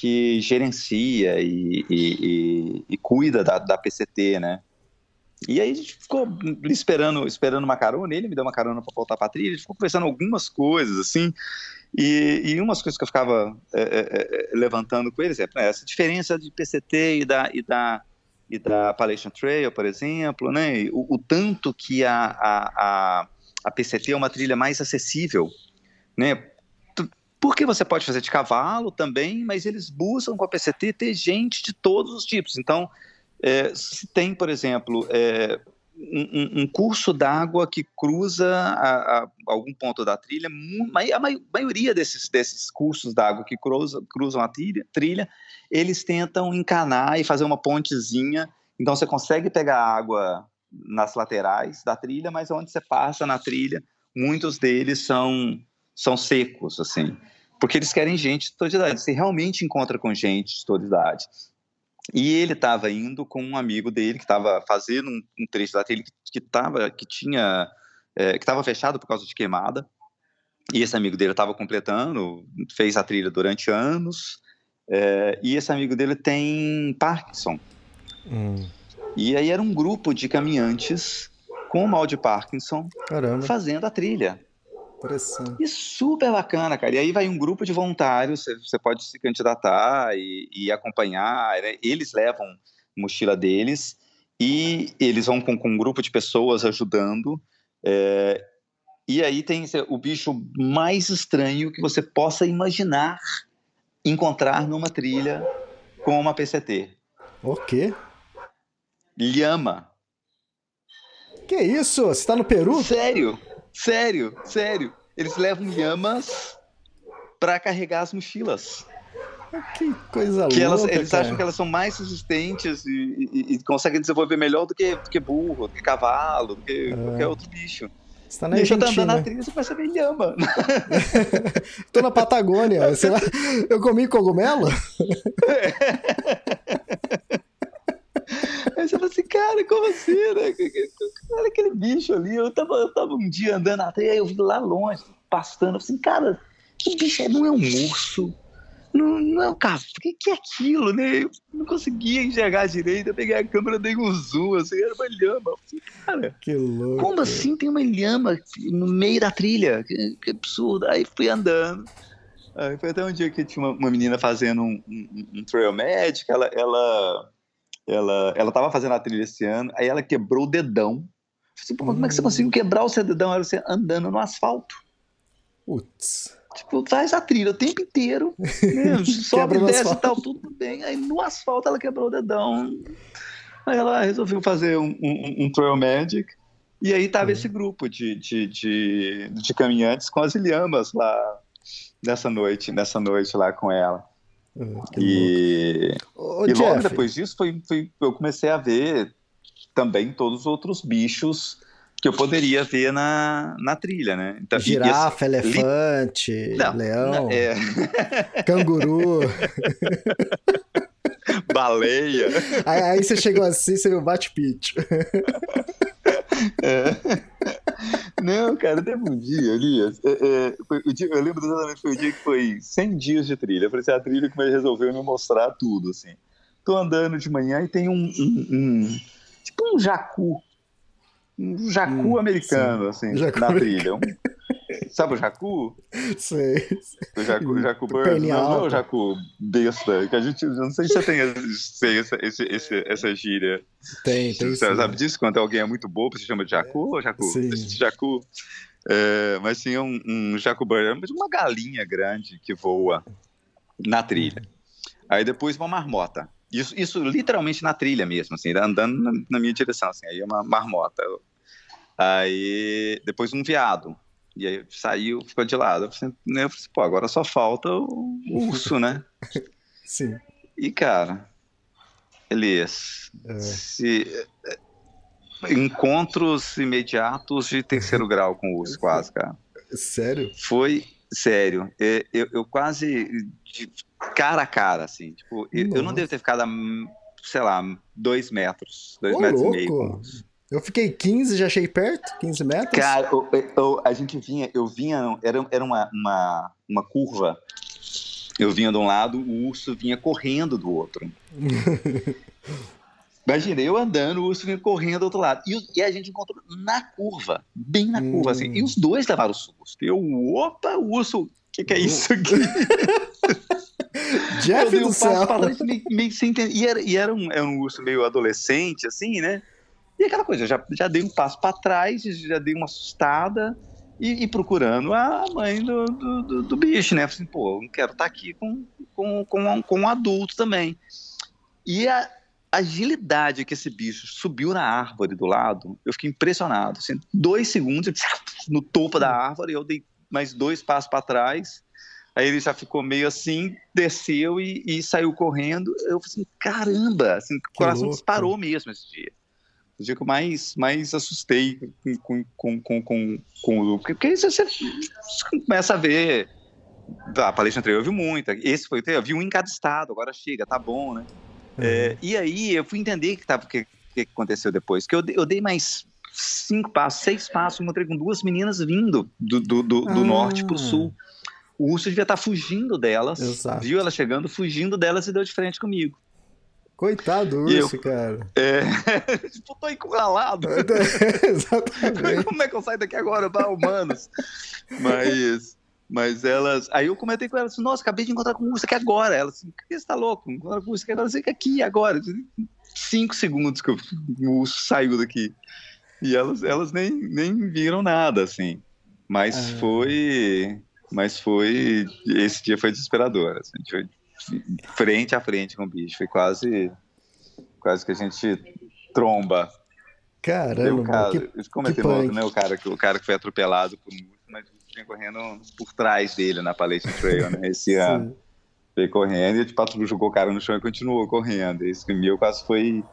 que gerencia e, e- e- e cuida da, da PCT, né? E aí a gente ficou esperando, esperando uma carona, ele me deu uma carona para voltar para trilha, a gente ficou conversando algumas coisas, assim, e, e umas coisas que eu ficava é, é, é, levantando com eles é né, essa diferença de PCT e da, e da, e da Appalachian Trail, por exemplo, né? O, o tanto que a, a, a, a PCT é uma trilha mais acessível, né? Porque você pode fazer de cavalo também, mas eles buscam com a PCT ter gente de todos os tipos. Então, é, se tem, por exemplo, é, um, um- curso d'água que cruza a- a- algum ponto da trilha, a mai- maioria desses, desses cursos d'água que cruza- cruzam a trilha, trilha, eles tentam encanar e fazer uma pontezinha. Então você consegue pegar água nas laterais da trilha, mas onde você passa na trilha, muitos deles são, são secos, assim. Porque eles querem gente de toda idade. Você realmente encontra com gente de toda idade. E ele estava indo com um amigo dele que estava fazendo um, um trecho da trilha que, que, tava, que tinha é, que estava fechado por causa de queimada. E esse amigo dele estava completando, fez a trilha durante anos. é, e esse amigo dele tem Parkinson. Hum, E aí era um grupo de caminhantes com mal de Parkinson caramba, fazendo a trilha. Interessante. E super bacana, cara. E aí vai um grupo de voluntários, você- pode se candidatar e, e acompanhar. né? Eles levam mochila deles e eles vão com, com um grupo de pessoas ajudando. é, e aí tem o bicho mais estranho que você possa imaginar encontrar numa trilha com uma PCT. O quê? Lhama. Que isso? Você tá no Peru? Sério, sério, sério. Eles levam lhamas para carregar as mochilas. Que coisa que elas, louca, eles cara. acham que elas são mais resistentes e, e- e conseguem desenvolver melhor do que, do que burro, do que cavalo, do que Ah. qualquer outro bicho. Você tá na Deixa Argentina. andando na trilha, você a ver lhama. Tô na Patagônia. Sei lá, eu comi cogumelo? [laughs] Aí você fala assim, cara, como assim, né? Olha aquele bicho ali. Eu tava, eu tava um dia andando na trilha, aí eu vi lá longe, pastando. Eu falei assim, cara, que bicho é? Não é um urso, não, não é um cavalo, o que, que é aquilo, né? Eu não conseguia enxergar direito. Eu peguei a câmera, dei um zoom, assim, era uma lhama. Eu falei, cara, Que louco. como assim tem uma lhama no meio da trilha? Que, que absurdo. Aí fui andando. Aí foi até um dia que tinha uma, uma menina fazendo um, um, um trail magic, ela, ela, ela, ela tava fazendo a trilha esse ano, aí ela quebrou o dedão. Eu falei assim, Pô, como é que você conseguiu quebrar o seu dedão? Era você andando no asfalto. Putz. Tipo, faz a trilha o tempo inteiro, [laughs] né? Sobe, desce e tal, tudo bem. Aí no asfalto ela quebrou o dedão. Aí ela resolveu fazer um, um, um trail magic. E aí tava esse grupo de, de, de, de caminhantes com as ilhamas lá nessa noite, nessa noite lá com ela. Que E. Ô, e logo depois disso foi, foi- eu comecei a ver também todos os outros bichos que eu poderia ver na, na trilha, né? Então, e- e girafa, assim, li- elefante, Não, leão, é, [laughs] [laughs] canguru. baleia. aí, aí você chegou assim, você viu bate-pitch. É. Cara, teve um dia, Elias. é, é, foi dia- eu lembro exatamente foi o dia que foi 100 dias de trilha. Eu falei assim, a trilha que me resolveu me mostrar tudo, assim. Tô andando de manhã e tem um, um- um- tipo um jacu. Um jacu Hum, americano, assim, Jacu na americano. trilha. Sabe o jacu? Sei. O jacu, o jacu bird? Não, não é o jacu besta. Que a gente, não sei se você tem sei, essa, esse, esse- essa gíria. Tem, tem Você sim. sabe disso? Quando alguém é muito bobo, você chama de jacu ou jacu? Sim. Esse jacu. É, mas tinha um, um jacu bird, uma galinha grande que voa na trilha. Aí depois uma marmota. Isso, isso literalmente na trilha mesmo, assim, andando na, na minha direção, assim, aí uma marmota. Aí depois um veado. E aí saiu, ficou de lado. Eu falei, né, eu falei assim, pô, agora só falta o urso, né? [laughs] Sim. E, cara, Elias, É. se, eh, encontros imediatos de terceiro [laughs] grau com o urso, quase, cara. Sério? Foi sério. É, Eu, eu quase, cara a cara, assim, tipo, eu, eu não Nossa. devo ter ficado sei lá, dois metros, dois Ô, metros louco. e meio. O. Eu fiquei 15, já achei perto? 15 metros? Cara, eu- eu- a gente vinha, eu vinha, era, era uma, uma, uma curva. Eu vinha de um lado, o urso vinha correndo do outro. [laughs] Imagina, eu andando, o urso vinha correndo do outro lado. E, o- e a gente encontrou na curva, bem na curva, Hum. assim. E os dois levaram susto. Eu, opa, o urso, o que, que é isso aqui? [laughs] eu Jeff um do céu. meio, meio sem entender. E, era, e era, um, era um urso meio adolescente, assim, né? E aquela coisa, eu já, já dei um passo para trás, já dei uma assustada e, e procurando a mãe do, do, do- do bicho, né? Assim, pô, eu não quero estar aqui com, com, com, um- com um adulto também. E a agilidade que esse bicho subiu na árvore do lado, eu fiquei impressionado. Assim, dois segundos, no topo da árvore, eu dei mais dois passos para trás. Aí ele já ficou meio assim, desceu e, e saiu correndo. Eu falei assim, caramba, assim, o coração louco. disparou mesmo esse dia. O dia que eu mais, mais assustei com, com, com, com, com o Porque aí você, você começa a ver. A palestra anterior eu vi muita. Esse foi, eu vi um em cada estado, agora chega, tá bom, né? É, e aí eu fui entender que tava, o que, que aconteceu depois. Que eu, dei- eu dei mais cinco passos, seis passos, encontrei com duas meninas vindo do, do, do, do Ah. norte pro sul. O urso devia estar fugindo delas, Exato. viu ela chegando, fugindo delas e deu de frente comigo. Coitado do urso, cara. É, [laughs] tipo, tô encurralado. [laughs] Exatamente. Como é que eu saio daqui agora para humanos? Mas, mas elas. Aí eu comentei com elas assim, nossa, acabei de encontrar com o urso aqui agora. Elas assim, que você tá louco? Encontrar com o urso aqui agora, eu que aqui agora. Cinco segundos que eu- o urso saiu daqui. E elas, elas nem, nem viram nada, assim. Mas Ah. foi. Mas foi. Esse dia foi desesperador. Assim, a gente foi frente a frente com o bicho. Foi quase. Quase que a gente tromba. Caramba, cara, que... que outro, né? O cara, que- o cara que foi atropelado por um urso, mas vinha correndo por trás dele na Palestra Trail, né? [laughs] Esse ano. Veio correndo e a patrulha jogou o cara no chão e continuou correndo. Esse meu quase foi,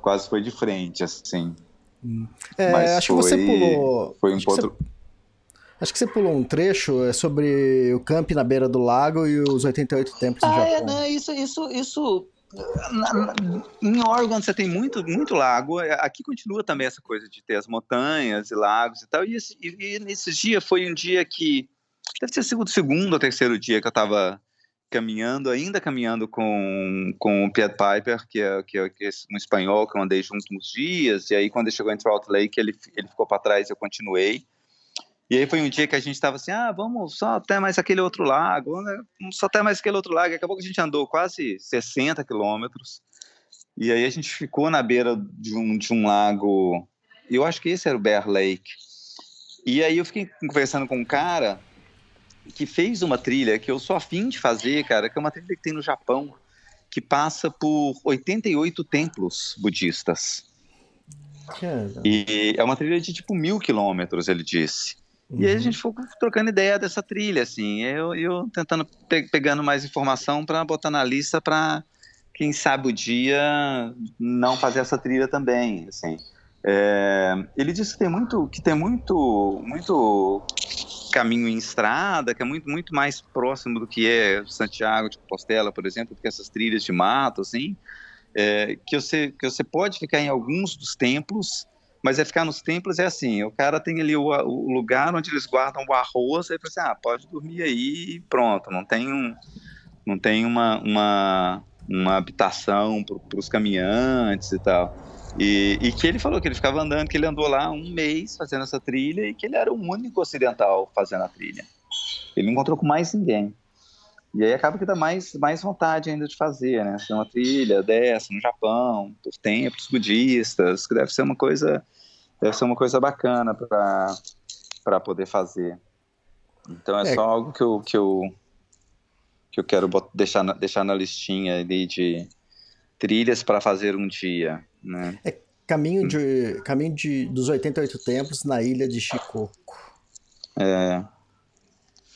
quase foi de frente, assim. É, Mas acho que você foi- pulou. Foi um acho, outro. você, acho que você pulou um trecho é sobre o camp na beira do lago e os 88 tempos Ah, é, Japão. né? Isso, isso, isso. na- na- em Oregon você tem muito, muito lago. É, Aqui continua também essa coisa de ter as montanhas e lagos e tal. E, esse, e, e nesse dia foi um dia que deve sido o segundo ou terceiro dia que eu estava caminhando, ainda caminhando com, com o Pied Piper, que é, que, é, que é um espanhol que eu andei junto uns dias. E aí quando ele chegou em Trout Lake ele, ele ficou para trás e eu continuei. E aí foi um dia que a gente estava assim, ah, vamos só até mais aquele outro lago, né? vamos só até mais aquele outro lago. E acabou que a gente andou quase 60 quilômetros. E aí a gente ficou na beira de um, de um lago, eu acho que esse era o Bear Lake. E aí eu fiquei conversando com um cara que fez uma trilha que eu sou afim de fazer, cara, que é uma trilha que tem no Japão, que passa por 88 templos budistas. E é uma trilha de tipo mil quilômetros, ele disse. E aí a gente foi trocando ideia dessa trilha, assim, eu, eu tentando, pe- pegando mais informação para botar na lista para, quem sabe, o dia não fazer essa trilha também, assim. É, ele disse que tem muito, que tem muito, muito caminho em estrada, que é muito, muito mais próximo do que é Santiago de Compostela, por exemplo, do que essas trilhas de mato, assim, é, que, você, que você pode ficar em alguns dos templos, mas é ficar nos templos é assim, o cara tem ali o, o lugar onde eles guardam o arroz, aí fala assim, ah, pode dormir aí e pronto, não tem um, não tem uma, uma, uma habitação para os caminhantes e tal. E, e que ele falou que ele ficava andando, que ele andou lá um mês fazendo essa trilha e que ele era o único ocidental fazendo a trilha. Ele não encontrou com mais ninguém. E aí acaba que dá mais, mais vontade ainda de fazer, né? Fazer uma trilha dessa no Japão, por templos budistas, que deve ser uma coisa, deve ser uma coisa bacana para poder fazer. Então é, É. só algo que eu, que eu, que eu quero deixar, na, deixar na listinha ali de trilhas para fazer um dia, né? Caminho, de, caminho de, dos 88 tempos na ilha de Shikoku. É,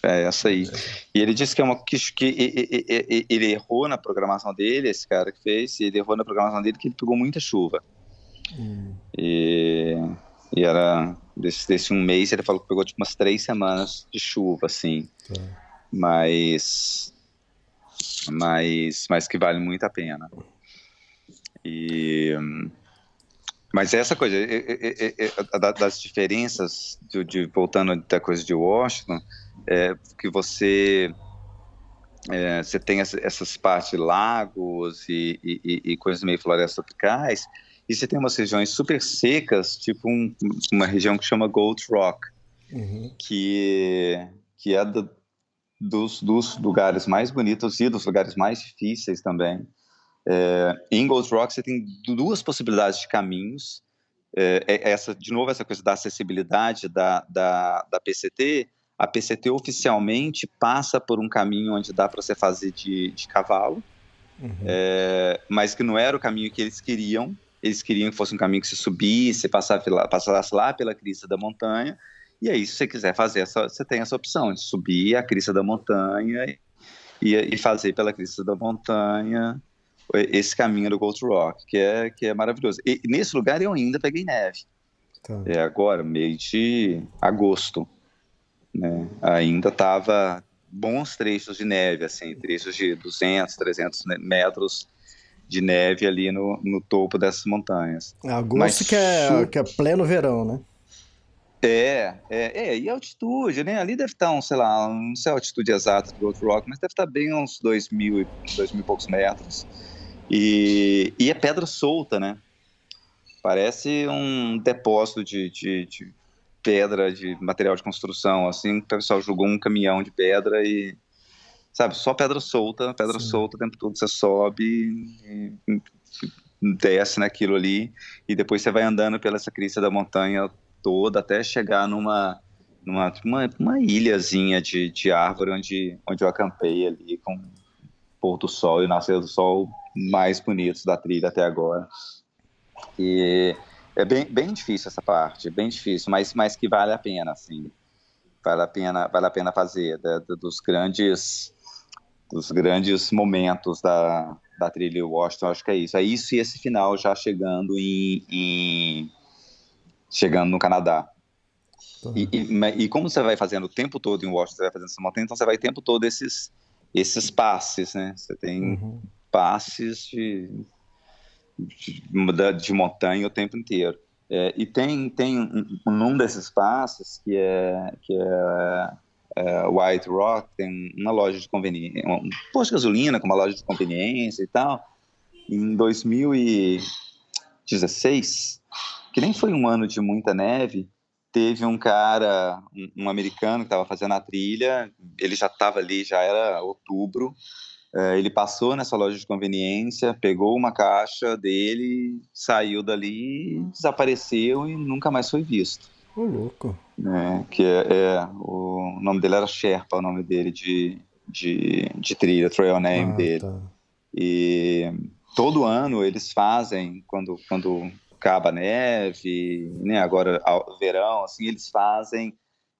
é essa aí. E ele disse que é uma que, que ele errou na programação dele, esse cara que fez, ele errou na programação dele que ele pegou muita chuva. E, e era desse, desse um mês ele falou que pegou tipo umas três semanas de chuva, assim. Mas mas mas que vale muito a pena. E mas essa coisa da- das diferenças de, de- voltando da coisa de Washington, é, que você é, você tem essa- essas partes de lagos e, e- e- e coisas meio florestas tropicais, e você tem umas regiões super secas, tipo um- uma região que chama Gold Rock, Uhum. que, que é do- dos, dos lugares mais bonitos e dos lugares mais difíceis também. É, em Gold Rock você tem duas possibilidades de caminhos. É, é essa, de novo, essa coisa da acessibilidade da, da, da PCT. A PCT oficialmente passa por um caminho onde dá para você fazer de, de cavalo, Uhum. é, mas que não era o caminho que eles queriam. Eles queriam que fosse um caminho que você subisse, passasse lá, passasse lá pela crista da montanha. E aí, se você quiser fazer essa, você tem essa opção de subir a crista da montanha e, e fazer pela crista da montanha esse caminho do Gold Rock, que é, que é maravilhoso. E nesse lugar eu ainda peguei neve. Tá. É agora, mês de agosto. Né? Ainda tava bons trechos de neve, assim, trechos de 200, 300 metros de neve ali no, no topo dessas montanhas. Agosto Mas que é, que é pleno verão, né? É, é, é, e altitude, né? Ali deve estar, um, sei lá, não sei a altitude exata do Gold Rock, mas deve estar bem uns 2 mil, e- dois mil e poucos metros. E, e é pedra solta, né? Parece um depósito de, de, de pedra, de material de construção, assim. O pessoal jogou um caminhão de pedra e, sabe, só pedra solta, pedra Sim. solta o tempo todo. Você sobe e, e desce naquilo ali e depois você vai andando pela essa crista da montanha toda até chegar numa numa uma, uma ilhazinha de, de árvore onde, onde eu acampei ali com o pôr do sol e o nascer do sol mais bonitos da trilha até agora. E é bem, bem difícil essa parte, bem difícil, mas, mas que vale a pena, assim. Vale a pena, vale a pena fazer, da- dos grandes dos grandes momentos da, da trilha Washington, acho que é isso. É isso e esse final já chegando em, em, chegando no Canadá. E, e, e, como você vai fazendo o tempo todo em Washington, você vai fazendo essa montanha, então você vai o tempo todo esses, esses passes, né? Você tem uhum. passes de, de, de, montanha o tempo inteiro. É, e tem, tem um, um desses passes que é, que é, é White Rock, tem uma loja de conveniência, um posto de gasolina com uma loja de conveniência e tal. Em 2016, que nem foi um ano de muita neve, teve um cara, um, um americano que estava fazendo a trilha, ele já estava ali, já era outubro, ele passou nessa loja de conveniência, pegou uma caixa dele, saiu dali, desapareceu e nunca mais foi visto. Ô, louco. É, que é, é, o nome dele era Sherpa, o nome dele de, de, de trilha, trail name ah, dele. Tá. E todo ano eles fazem, quando, quando acaba a neve, né? Agora verão, assim, eles fazem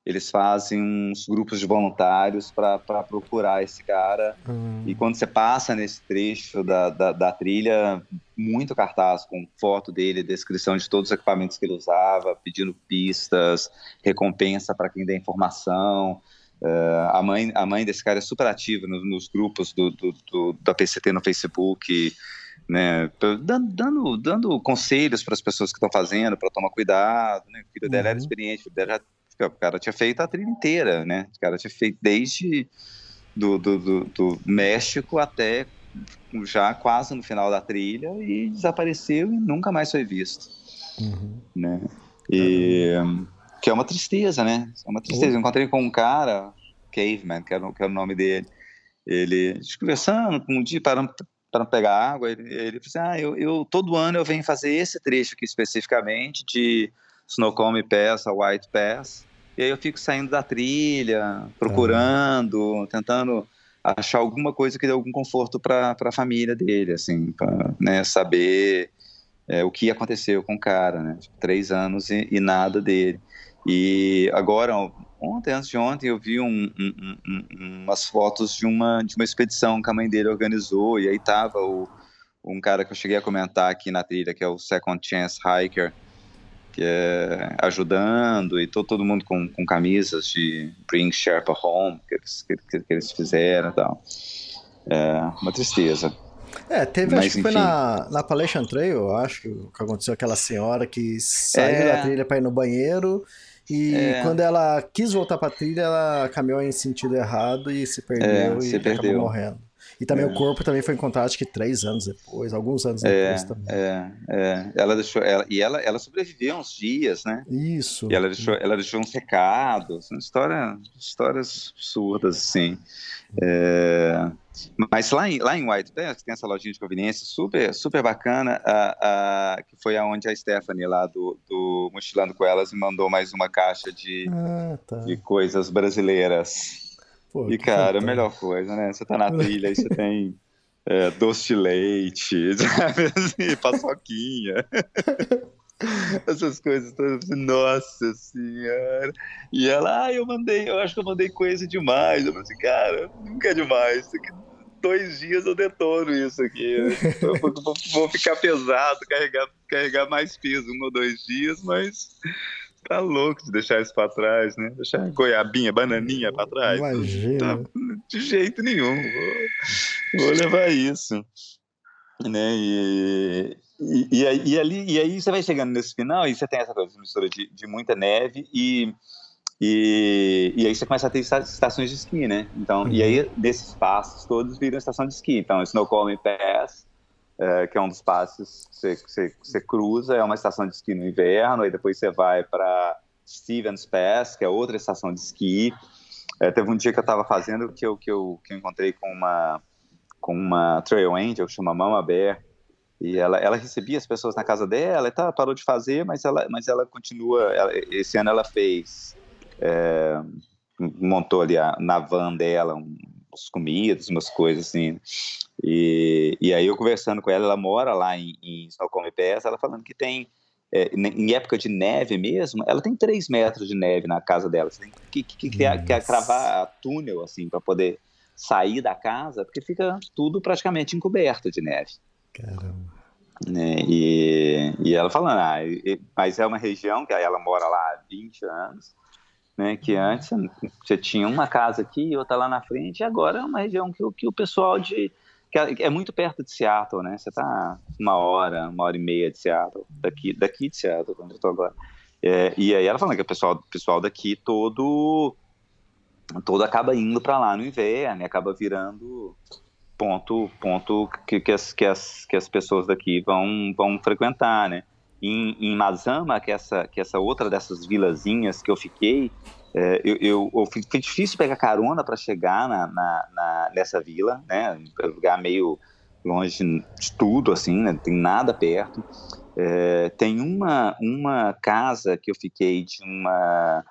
eles fazem uns grupos de voluntários para procurar esse cara. Hum. E quando você passa nesse trecho da, da, da, trilha, muito cartaz com foto dele, descrição de todos os equipamentos que ele usava, pedindo pistas, recompensa para quem dá informação. Uh, a, mãe, a mãe desse cara é super ativa nos, nos grupos do, do, do, da PCT no Facebook né, dando, dando, dando conselhos para as pessoas que estão fazendo, para tomar cuidado, né, o filho dela era uhum. experiente, o, dela já, o cara tinha feito a trilha inteira, né, o cara tinha feito desde do, do, do, do México até já quase no final da trilha e desapareceu e nunca mais foi visto, uhum. né, e que é uma tristeza, né, é uma tristeza, eu encontrei com um cara, Caveman, que era, que era o nome dele, ele conversando um dia parando para pegar água, ele, ele disse, assim, ah, eu, eu, todo ano eu venho fazer esse trecho aqui especificamente de Snoqualmie Pass a White Pass, e aí eu fico saindo da trilha, procurando, uhum. tentando achar alguma coisa que dê algum conforto para a família dele, assim, para né, saber é, o que aconteceu com o cara, né? Tipo, três anos e, e, nada dele. E agora, ontem, antes de ontem, eu vi um, um, um, umas fotos de uma, de uma expedição que a mãe dele organizou, e aí tava o, um cara que eu cheguei a comentar aqui na trilha, que é o Second Chance Hiker, que é ajudando, e todo, todo mundo com, com camisas de Bring Sherpa Home, que eles, que, que eles fizeram e tal. É uma tristeza. É, teve, Mas, acho que foi na, na Appalachian Trail, eu acho, que aconteceu aquela senhora que saiu é... da trilha para ir no banheiro e é. quando ela quis voltar pra trilha, ela caminhou em sentido errado e se perdeu é, e se acabou morrendo. E também é. o corpo também foi encontrado, acho que três anos depois, alguns anos é, depois também. É, é. Ela deixou, ela, e ela, ela sobreviveu uns dias, né? Isso. E ela deixou, ela deixou uns recados, história, histórias absurdas, assim. É, mas lá em, lá em White Pass, tem essa lojinha de conveniência super, super bacana, a, a, que foi aonde a Stephanie, lá do, do Mochilando com Elas, me mandou mais uma caixa de, ah, tá. de coisas brasileiras. Pô, e, cara, a melhor coisa, né? Você tá na trilha e você [laughs] tem é, doce de leite, [laughs] sabe? Assim, paçoquinha. [laughs] Essas coisas todas, nossa senhora. E ela, ah, eu mandei, eu acho que eu mandei coisa demais. Eu falei assim, cara, nunca é demais. Dois dias eu detono isso aqui. Eu vou, vou ficar pesado, carregar, carregar mais peso um ou dois dias, mas tá louco de deixar isso pra trás, né? Deixar goiabinha, bananinha pra trás. Imagina. Tá, de jeito nenhum. Vou, vou levar isso. Né? E, e, e, aí, e, ali, e aí você vai chegando nesse final e você tem essa coisa, mistura de, de muita neve e, e, e aí você começa a ter estações de esqui, né? Então, uhum. E aí, desses passos todos viram estação de esqui. Então, Snoqualmie Pass, é, que é um dos passos que você, você, cruza, é uma estação de esqui no inverno, aí depois você vai para Stevens Pass, que é outra estação de esqui. É, teve um dia que eu estava fazendo que eu, que, eu, que eu encontrei com uma, com uma trail angel que chama Mama Bear, e ela, ela recebia as pessoas na casa dela e tá, parou de fazer, mas ela, mas ela continua. Ela, esse ano ela fez, é, montou ali a, na van dela uns comidas, umas coisas assim. E, e aí eu conversando com ela, ela mora lá em, em Snoqualmie Pass, ela falando que tem é, em época de neve mesmo, ela tem 3 metros de neve na casa dela. Você tem que, que, que, que cravar túnel assim para poder sair da casa, porque fica tudo praticamente encoberto de neve. Caramba. Né? E, e ela falando, ah, e- mas é uma região que ela mora lá há 20 anos, né? Que antes você tinha uma casa aqui e outra lá na frente, e agora é uma região que, o- que o pessoal de. que é- é muito perto de Seattle, né? Você tá uma hora, uma hora e meia de Seattle, daqui, daqui de Seattle, onde eu tô agora. É, e aí ela falando que o pessoal, pessoal daqui todo todo acaba indo para lá no inverno e acaba virando ponto ponto que, que, as, que, as, que as pessoas daqui vão vão frequentar, né? Em, em Mazama, que é essa que é essa outra dessas vilazinhas que eu fiquei, é, eu, eu, eu foi difícil pegar carona para chegar na, na, na- nessa vila, né? Um lugar meio longe de tudo, assim, né? Não tem nada perto. É, tem uma, uma casa que eu fiquei de uma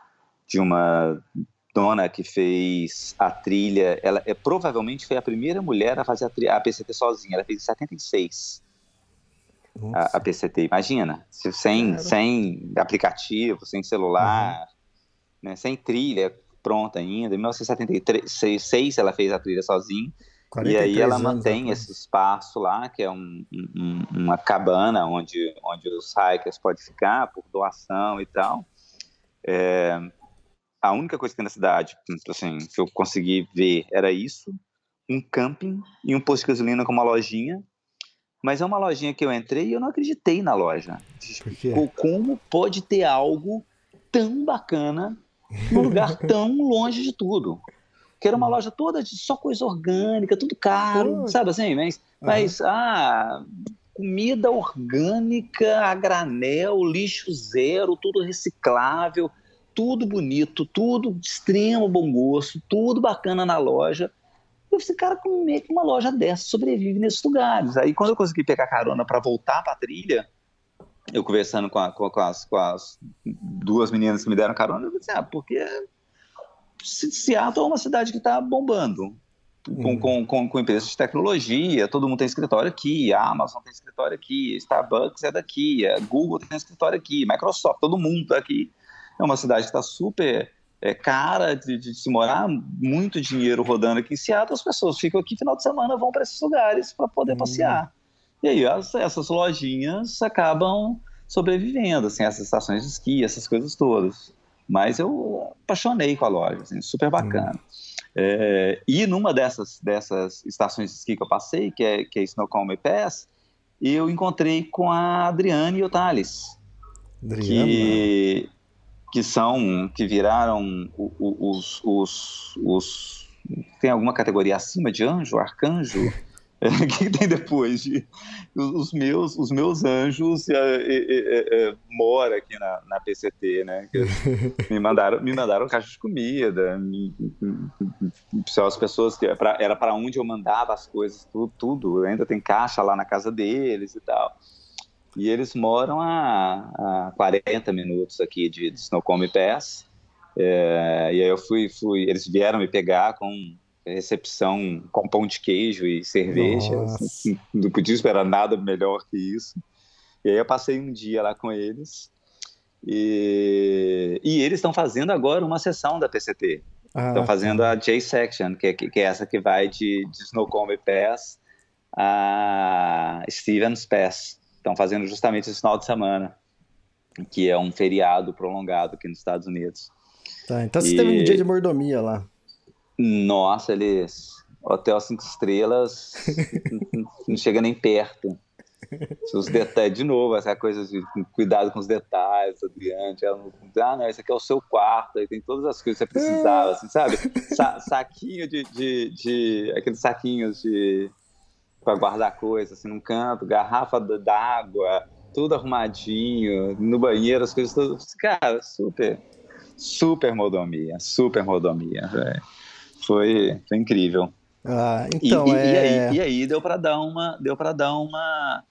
de uma dona que fez a trilha. Ela é provavelmente foi a primeira mulher a fazer a, tri- a PCT sozinha. Ela fez em 76 a, a PCT. Imagina, se- sem, Cara. sem aplicativo, sem celular, né, sem trilha pronta ainda. Em 1976 ela fez a trilha sozinha. E aí 43 ela mantém esse espaço lá, que é um- um- uma cabana onde, onde os hikers podem ficar por doação e tal. É, a única coisa que tem na cidade, assim, que eu consegui ver era isso, um camping e um posto de gasolina com uma lojinha. Mas é uma lojinha que eu entrei e eu não acreditei na loja. Por Como pode ter algo tão bacana num lugar [laughs] tão longe de tudo? Que era uma loja toda de só coisa orgânica, tudo caro, Pô. sabe assim? Mas, mas ah, comida orgânica a granel, lixo zero, tudo reciclável, tudo bonito, tudo de extremo bom gosto, tudo bacana na loja. Eu falei, cara, como é que uma loja dessa sobrevive nesses lugares? Aí, quando eu consegui pegar carona para voltar para a trilha, eu conversando com, a- com- com as, com as duas meninas que me deram carona, eu falei assim, ah, porque Se- Seattle é uma cidade que está bombando. Com, Uhum. com, com, com empresas de tecnologia, todo mundo tem escritório aqui, a Amazon tem escritório aqui, Starbucks é daqui, a Google tem escritório aqui, Microsoft, todo mundo está aqui. É uma cidade que está super é, cara de, de se morar, muito dinheiro rodando aqui em Seattle, as pessoas ficam aqui final de semana, vão para esses lugares para poder Hum. passear. E aí as- essas lojinhas acabam sobrevivendo, assim, essas estações de esqui, essas coisas todas. Mas eu apaixonei com a loja, assim, super bacana. É, e numa dessas, dessas estações de esqui que eu passei, que é, que é Snowcomb Pass, eu encontrei com a Adriane e o Thales Adriana. que, que são, que viraram os, os, os. Tem alguma categoria acima de anjo, arcanjo? [laughs] O que, que tem depois? De, os, meus, os meus anjos é, é, é, é, moram aqui na, na PCT, né? Me mandaram, me mandaram caixa de comida, me, as pessoas que era para onde eu mandava as coisas, tudo, tudo. Ainda tem caixa lá na casa deles e tal. E eles moram a, a 40 minutos aqui de, de Pass. É, e aí eu fui, fui, eles vieram me pegar com recepção com pão de queijo e cerveja. Nossa. Assim, não podia esperar nada melhor que isso. E aí eu passei um dia lá com eles. E, e eles estão fazendo agora uma sessão da PCT. Ah, Estão fazendo a J-Section, que, é- que, que é essa que vai de, de Snowcomb Pass a Stevens Pass. Estão fazendo justamente esse final de semana, que é um feriado prolongado aqui nos Estados Unidos. Tá, então você E- teve um dia de mordomia lá. Nossa, eles. Hotel cinco estrelas [laughs] não- chega nem perto. Os detalhes, de novo, essa coisa de cuidado com os detalhes. Ela não- ah, não, esse aqui é o seu quarto, aí tem todas as coisas que você precisava, assim, sabe? Sa- saquinho de, de, de- Aqueles saquinhos de. Para guardar coisas, assim, num canto, garrafa d'água, tudo arrumadinho, no banheiro, as coisas todas. Cara, super. Super mordomia, super mordomia, velho. Foi, foi incrível. Ah, E- então, e, e é... aí, e aí deu para dar uma, deu para dar uma,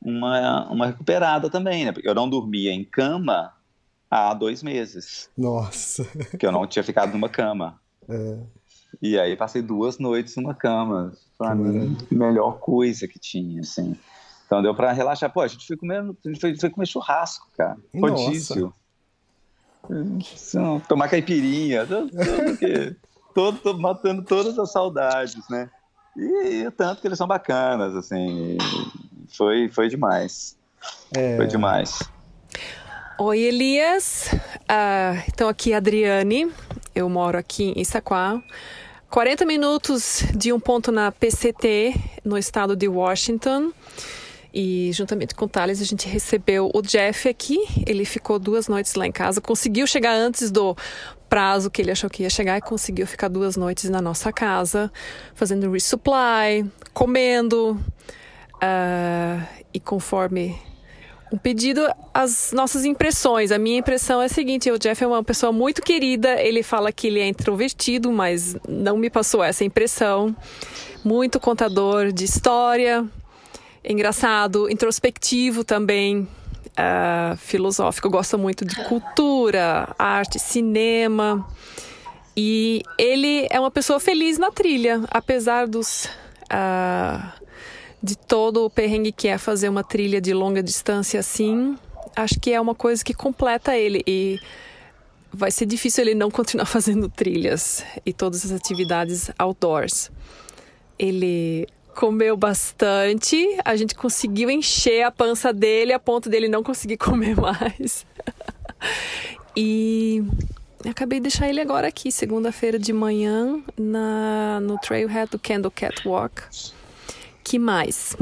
uma, uma recuperada também, né? Porque eu não dormia em cama há dois meses, Nossa. que eu não tinha ficado numa cama. É. E aí passei duas noites numa cama. Foi a melhor coisa que tinha, assim. Então deu para relaxar. Pô, a gente foi comendo, a gente foi, foi comer churrasco, cara. Rodízio. Então, Tomar caipirinha, tudo, tudo que, todo, todo- matando todas as saudades, né? E, e o tanto que eles são bacanas, assim. foi, foi demais. É... Foi demais. Oi, Elias. Uh, então, aqui Adriane. Eu moro aqui em Issaquah. 40 minutos de um ponto na PCT, no estado de Washington. E juntamente com o Thales, a gente recebeu o Jeff aqui. Ele ficou duas noites lá em casa. Conseguiu chegar antes do prazo que ele achou que ia chegar e conseguiu ficar duas noites na nossa casa, fazendo resupply, comendo. Uh, e conforme um pedido, as nossas impressões. A minha impressão é a seguinte: o Jeff é uma pessoa muito querida. Ele fala que ele é introvertido, mas não me passou essa impressão. Muito contador de história, engraçado, introspectivo também, uh, filosófico. Gosta muito de cultura, arte, cinema. E ele é uma pessoa feliz na trilha, apesar dos. Uh, de todo o perrengue que é fazer uma trilha de longa distância assim, acho que é uma coisa que completa ele e vai ser difícil ele não continuar [laughs] fazendo trilhas e todas as atividades outdoors. Ele comeu bastante, a gente conseguiu encher a pança dele a ponto dele não conseguir [laughs] comer mais. [laughs] e acabei de deixar ele agora aqui, segunda-feira de manhã, na, no Trailhead do Candle Catwalk que mais?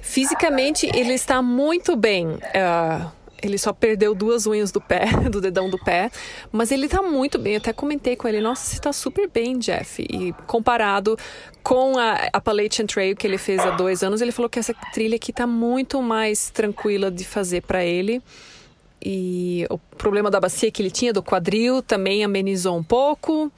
fisicamente, ele está muito bem. Uh, ele só perdeu duas unhas do pé, [laughs] do dedão do pé, mas ele está muito bem. Eu até comentei com ele, nossa, você está super bem, Jeff. E comparado com a Appalachian Trail que ele fez há dois anos, ele falou que essa trilha aqui está muito mais tranquila de fazer para ele. E o problema da bacia que ele tinha do quadril também amenizou um pouco.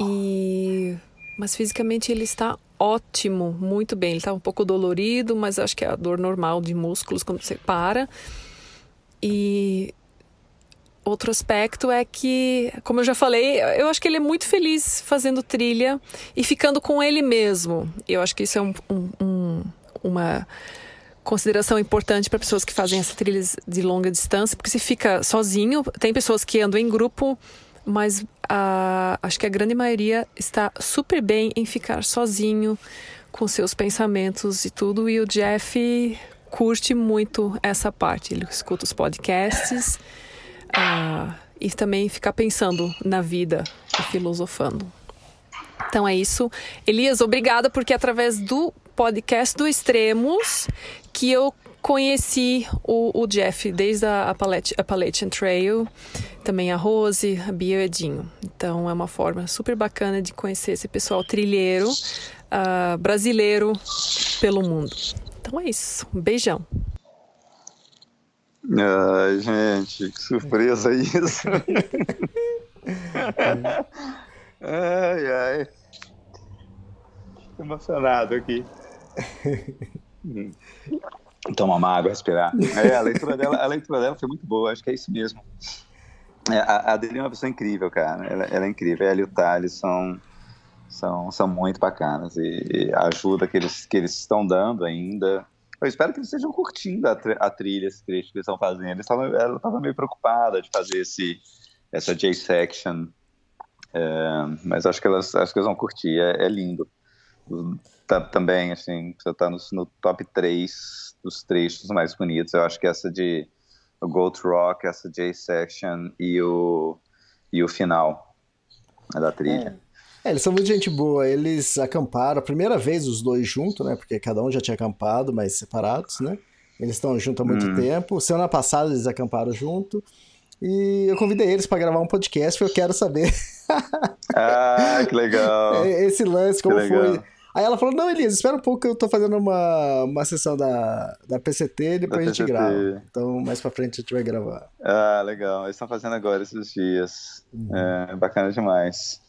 E mas fisicamente ele está ótimo, muito bem. Ele está um pouco dolorido, mas acho que é a dor normal de músculos quando você para. E outro aspecto é que, como eu já falei, eu acho que ele é muito feliz fazendo trilha e ficando com ele mesmo. Eu acho que isso é um, um, um, uma consideração importante para pessoas que fazem essas trilhas de longa distância, porque se fica sozinho, tem pessoas que andam em grupo mas a, acho que a grande maioria está super bem em ficar sozinho com seus pensamentos e tudo. E o Jeff curte muito essa parte. Ele escuta os podcasts uh, e também fica pensando na vida e filosofando. Então é isso. Elias, obrigada, porque através do podcast do Extremos que eu conheci o, o Jeff desde a Appalachian Trail, também a Rose, a Bia e o Edinho. Então é uma forma super bacana de conhecer esse pessoal trilheiro uh, brasileiro pelo mundo. Então é isso. Um beijão. Ai, gente, que surpresa isso. [laughs] ai, ai. Tô emocionado aqui. [laughs] Tomar uma água, respirar. É, a leitura dela, a leitura dela foi muito boa, acho que é isso mesmo. É, a, a dele é uma pessoa incrível, cara. Ela, ela é incrível. Ela e o Thales são, são, são muito bacanas. E, e a ajuda que eles, que eles estão dando ainda. Eu espero que eles estejam curtindo a, a trilha, esse trecho que eles estão fazendo. Eles tavam, ela estava meio preocupada de fazer esse, essa J-section. É, mas acho que, elas, acho que elas vão curtir. É, é lindo. Tá, também, assim, você está no, no top 3 dos trechos mais bonitos. Eu acho que essa de o Gold Rock, essa J-Section e o, e o final da trilha. É. é. eles são muito gente boa. Eles acamparam a primeira vez os dois juntos, né? Porque cada um já tinha acampado, mas separados, né? Eles estão juntos há muito hum. tempo. Semana passada eles acamparam junto. E eu convidei eles para gravar um podcast, porque eu quero saber. ah, que legal! [laughs] Esse lance, como foi Aí ela falou: Não, Elias, espera um pouco que eu tô fazendo uma, uma sessão da, da PCT e depois da a gente PCT. grava. Então, mais pra frente a gente vai gravar. Ah, legal. Eles estão fazendo agora esses dias. Uhum. É, bacana demais.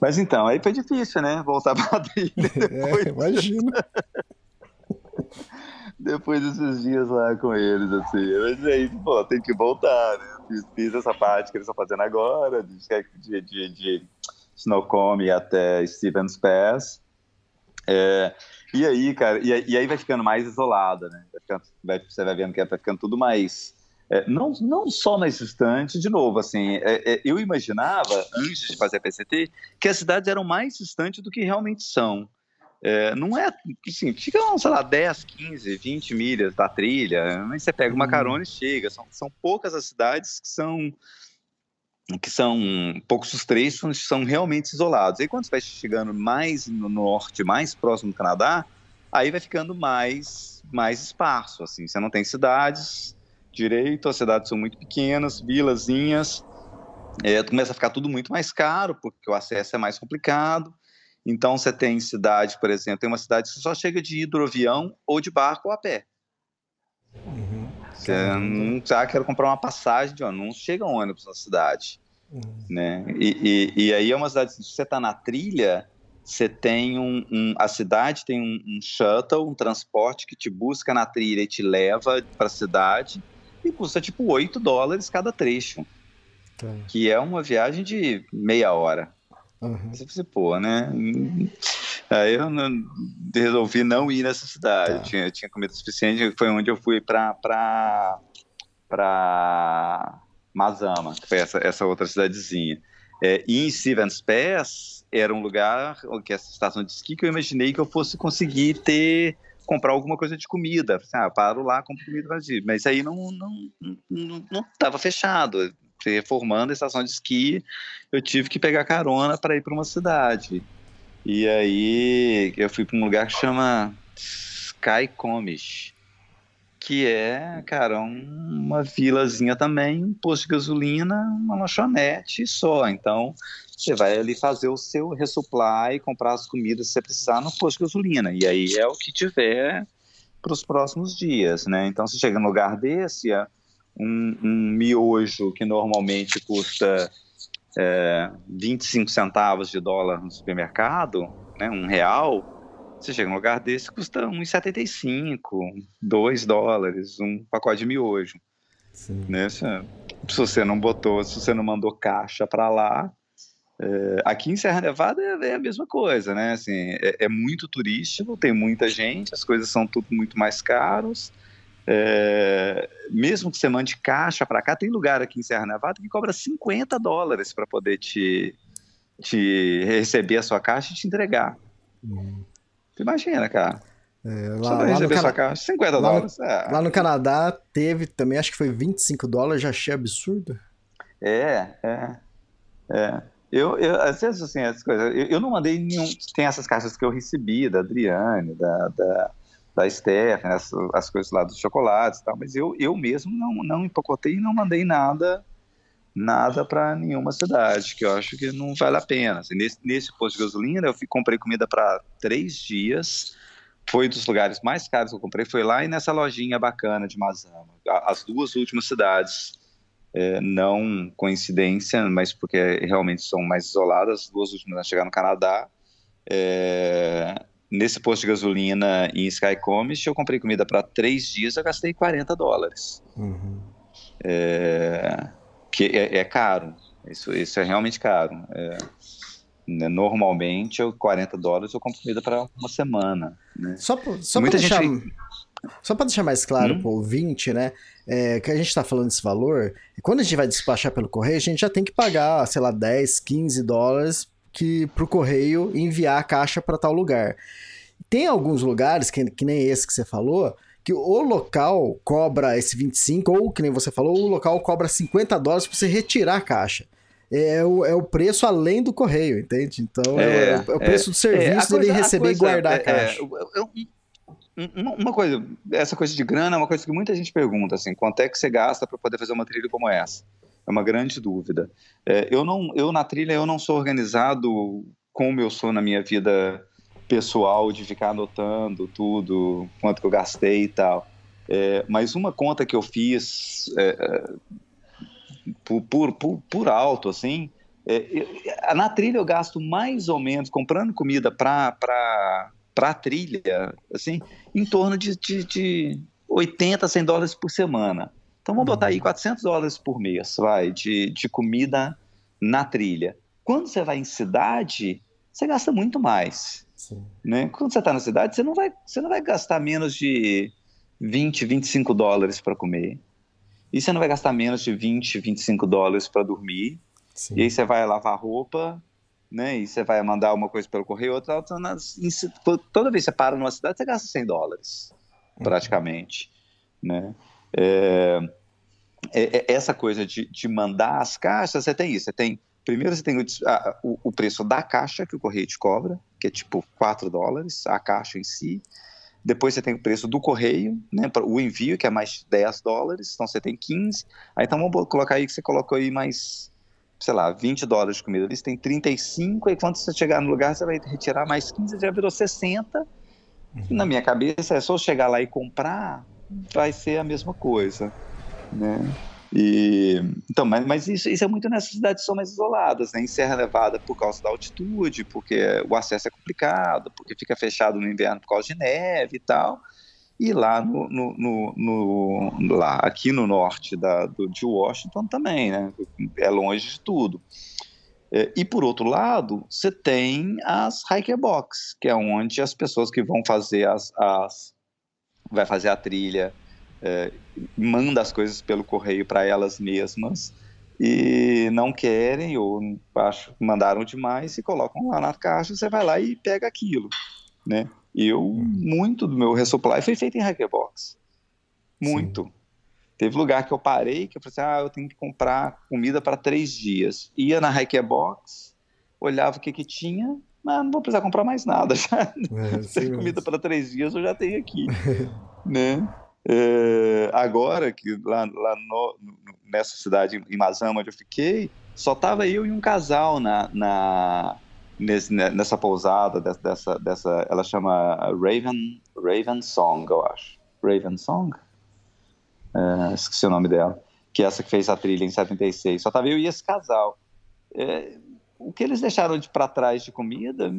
Mas então, aí foi difícil, né? Voltar [laughs] pra trilha [laughs] depois. É, imagina. [laughs] depois desses dias lá com eles, assim. Mas aí, pô, tem que voltar, né? Fiz, fiz essa parte que eles estão fazendo agora, de, de, de, de Snowcomb até Stevens Pass. É, e aí, cara, e, e, aí vai ficando mais isolada, né? Vai ficando, vai, você vai vendo que vai ficando tudo mais. É, não, não só mais distante, de novo, assim, é, é eu imaginava, antes de fazer a PCT, que as cidades eram mais distantes do que realmente são. É, não é, assim, fica, sei lá, 10, 15, 20 milhas da trilha, mas você pega uma carona e chega. São, são poucas as cidades que são que são poucos os trechos são realmente isolados. E quando você vai chegando mais no norte, mais próximo do Canadá, aí vai ficando mais mais espaço, assim. Você não tem cidades direito, as cidades são muito pequenas, vilazinhas. É, começa a ficar tudo muito mais caro, porque o acesso é mais complicado. Então, você tem cidade, por exemplo, tem uma cidade que só chega de hidroavião ou de barco ou a pé. Uhum. Você não ah, quero comprar uma passagem de ônibus, não chega ônibus na cidade. Uhum. Né? E, e, e, aí é uma cidade, se você está na trilha, você tem um, um, a cidade tem um, um, shuttle, um transporte que te busca na trilha e te leva para a cidade e custa tipo 8 dólares cada trecho, tá. que é uma viagem de meia hora. Uhum. Você, pô, né? Aí eu não, resolvi não ir nessa cidade. Tá. Tinha, tinha comida suficiente. Foi onde eu fui para para para Mazama, que foi essa, essa outra cidadezinha. É, e em Stevens Pass era um lugar, que é essa estação de esqui, que eu imaginei que eu fosse conseguir ter comprar alguma coisa de comida. Assim, ah, paro lá, compro comida vazia. Mas aí não não não, não tava fechado reformando a estação de esqui, eu tive que pegar carona para ir para uma cidade. E aí eu fui para um lugar que chama Skycomish, que é, cara, uma vilazinha também, um posto de gasolina, uma lanchonete só. Então, você vai ali fazer o seu resupply, comprar as comidas que você precisar no posto de gasolina. E aí é o que tiver para os próximos dias, né? Então, você chega num lugar desse, é um, um miojo que normalmente custa é, 25 centavos de dólar no supermercado, né, um real, você chega num lugar desse custa 1,75, 2 dólares, um pacote de miojo. Né? Se, se, você não botou, se você não mandou caixa para lá, é, aqui em Serra Nevada é, é, a mesma coisa, né? Assim, é, é muito turístico, tem muita gente, as coisas são tudo muito mais caros. É, mesmo que você mande caixa para cá, tem lugar aqui em Serra Nevada que cobra 50 dólares para poder te, te receber a sua caixa e te entregar. Hum. Imagina, cara. É, lá, lá no Cana... caixa, 50 lá dólares. É. Lá no Canadá teve também, acho que foi 25 dólares, já achei absurdo. É, é. é. Eu, eu, às vezes, assim, as coisas. Eu, eu, não mandei nenhum. Tem essas caixas que eu recebi da Adriane, da, da da Esther, né, as, as, coisas lá dos chocolates e tal, mas eu, eu mesmo não, não empacotei e não mandei nada nada para nenhuma cidade, que eu acho que não vale a pena. Assim, nesse, nesse posto de gasolina, eu comprei comida para três dias, foi dos lugares mais caros que eu comprei, foi lá e nessa lojinha bacana de Mazama. As duas últimas cidades, é, não coincidência, mas porque realmente são mais isoladas, as duas últimas a chegar no Canadá, é, nesse posto de gasolina em Skycomish, eu comprei comida para três dias, eu gastei 40 dólares. Uhum. É, que é, é, caro, isso, isso é realmente caro. É, né, normalmente, eu, 40 dólares eu compro comida para uma semana. Né? Só, só para deixar, gente... deixar mais claro hum? para o ouvinte, né? É, que a gente está falando desse valor, quando a gente vai despachar pelo correio, a gente já tem que pagar, sei lá, 10, 15 dólares que pro correio enviar a caixa para tal lugar. Tem alguns lugares, que, que nem esse que você falou, que o local cobra esse 25, ou que nem você falou, o local cobra 50 dólares para você retirar a caixa. É o, é o preço além do correio, entende? Então é, é, é o preço do é, serviço dele receber coisa, e guardar a é, caixa. uma coisa, essa coisa de grana é uma coisa que muita gente pergunta, assim, quanto é que você gasta para poder fazer uma trilha como essa? É uma grande dúvida. É, eu não, eu na trilha eu não sou organizado como eu sou na minha vida pessoal de ficar anotando tudo, quanto que eu gastei e tal. É, mas uma conta que eu fiz é, é por, por, por, por, alto, assim, é, na trilha eu gasto mais ou menos, comprando comida para a trilha, assim, em torno de, de, de 80, 100 dólares por semana. Então vamos botar aí 400 uhum. dólares por mês, vai, de, de comida na trilha. Quando você vai em cidade, você gasta muito mais. Sim. Né? Quando você está na cidade, você não, vai, você não vai gastar menos de 20, 25 dólares para comer. E você não vai gastar menos de 20, 25 dólares para dormir. Sim. E aí você vai lavar roupa né? E você vai mandar uma coisa pelo correio, outra, outra nas, toda vez que você para numa cidade, você gasta 100 dólares, uhum. praticamente, né? É, é, é, essa coisa de, de mandar as caixas, você tem isso, você tem Primeiro você tem o, a, o, o, preço da caixa que o correio te cobra, que é tipo 4 dólares, a caixa em si. Depois você tem o preço do correio, né, o envio, que é mais 10 dólares, então você tem 15. Aí então vamos colocar aí que você colocou aí mais, sei lá, 20 dólares de comida. Você tem 35, e quando você chegar no lugar, você vai retirar mais 15, já virou 60. Uhum. Na minha cabeça, é só chegar lá e comprar, vai ser a mesma coisa, né? E, então, mas, mas isso, isso, é muito nessas cidades que são mais isoladas, né? Em Serra Nevada por causa da altitude, porque o acesso é complicado, porque fica fechado no inverno por causa de neve e tal. E lá no, no, no, no lá aqui no norte da, do, de Washington também, né? É longe de tudo. É, e por outro lado, você tem as hiker box, que é onde as pessoas que vão fazer as, as vai fazer a trilha é, manda as coisas pelo correio para elas mesmas e não querem ou acho mandaram demais e colocam lá na caixa, você vai lá e pega aquilo, né? Eu uhum. muito do meu resupply foi feito em Hackerbox. Muito. Sim. Teve lugar que eu parei que eu falei assim, ah, eu tenho que comprar comida para três dias. Ia na Hackerbox, olhava o que que tinha, mas não vou precisar comprar mais nada [laughs] já. É, comida para três dias eu já tenho aqui, [laughs] né? É, agora que lá, lá no, nessa cidade em Mazama onde eu fiquei, só tava eu e um casal na, na nesse, nessa pousada dessa, dessa, ela chama Raven Raven Song, eu acho. Raven Song, é, esqueci o nome dela, que é essa que fez a trilha em 76. Só tava eu e esse casal. É, o que eles deixaram de para trás de comida,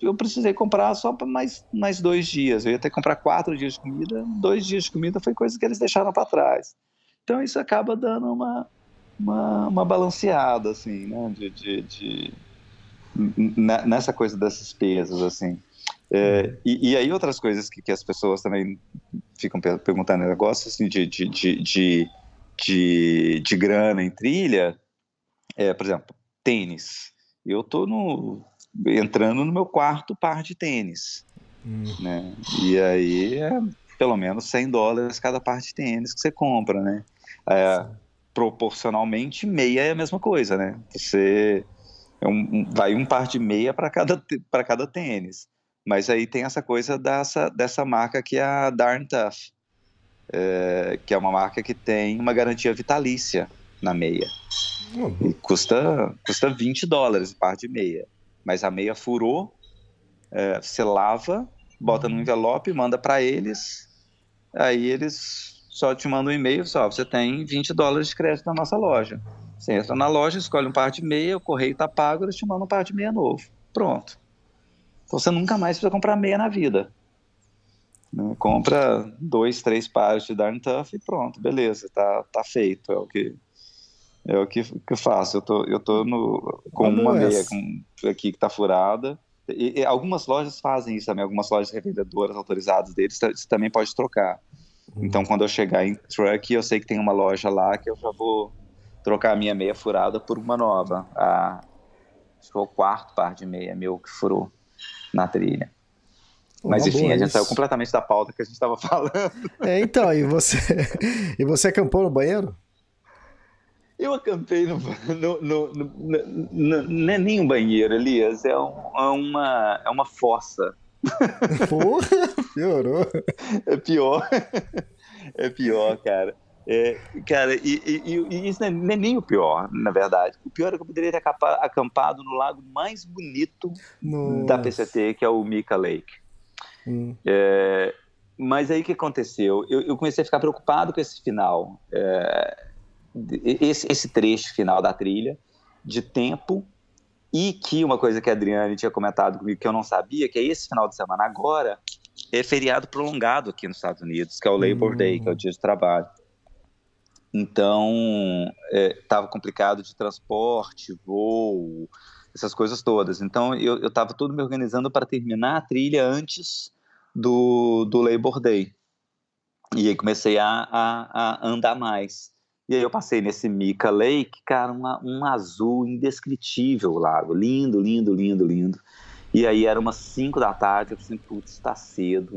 eu precisei comprar só para mais, mais dois dias. Eu ia ter que comprar quatro dias de comida, dois dias de comida foi coisa que eles deixaram para trás. Então isso acaba dando uma, uma, uma balanceada, assim, né? De, de, de, nessa coisa dessas pesos, assim. É, e, e, aí outras coisas que, que as pessoas também ficam perguntando, negócio assim, de, de, de, de, de grana em trilha, é, por exemplo, tênis eu tô no, entrando no meu quarto par de tênis. Hum. Né? E aí é pelo menos 100 dólares cada par de tênis que você compra, né? É, proporcionalmente, meia é a mesma coisa, né? Você é um, vai um par de meia para cada, cada tênis. Mas aí tem essa coisa dessa, dessa marca que é a Darn Tough, é, que é uma marca que tem uma garantia vitalícia na meia. Uhum. custa, custa 20 dólares o par de meia. Mas a meia furou, é, você lava, bota no envelope, manda para eles, aí eles só te mandam um e-mail, só, você tem 20 dólares de crédito na nossa loja. Você entra na loja, escolhe um par de meia, o correio está pago, eles te mandam um par de meia novo. Pronto. Então você nunca mais precisa comprar meia na vida. Né? Compra dois, três pares de Darn Tough e pronto, beleza, tá, tá feito. É o que é o que, que eu faço. Eu tô, eu tô no, com uma meia com, aqui que está furada. E, e, algumas lojas fazem isso também, algumas lojas revendedoras autorizadas deles, você também pode trocar. Uhum. Então, quando eu chegar em truck, eu sei que tem uma loja lá que eu já vou trocar a minha meia furada por uma nova. A, acho que foi o quarto par de meia meu que furou na trilha. Mas enfim, a gente saiu completamente da pauta que a gente estava [laughs] falando. É, então, e você, [laughs] e você acampou no banheiro? Eu acampei [laughs] no, no, no, no, não é nem um banheiro, Elias, é, um, é uma, é uma fossa. [laughs] Porra, piorou. É pior. [laughs] É pior, cara. É, cara, e, e, e isso não é nem o pior, na verdade. O pior é que eu poderia ter acampado no lago mais bonito Nossa. da PCT, que é o Mika Lake. Hum. É, mas aí o que aconteceu? Eu, eu, comecei a ficar preocupado com esse final. É, esse, esse trecho final da trilha de tempo e que uma coisa que a Adriane tinha comentado comigo que eu não sabia, que é esse final de semana agora é feriado prolongado aqui nos Estados Unidos, que é o Labor uhum. Day, que é o dia de trabalho. Então, estava é, complicado de transporte, voo, essas coisas todas. Então, eu estava tudo me organizando para terminar a trilha antes do, do Labor Day. E aí comecei a, a, a andar mais E aí eu passei nesse Mika Lake, cara, uma, um azul indescritível o lago. Lindo, lindo, lindo, lindo. E aí era umas 5 da tarde, eu falei, putz, está cedo,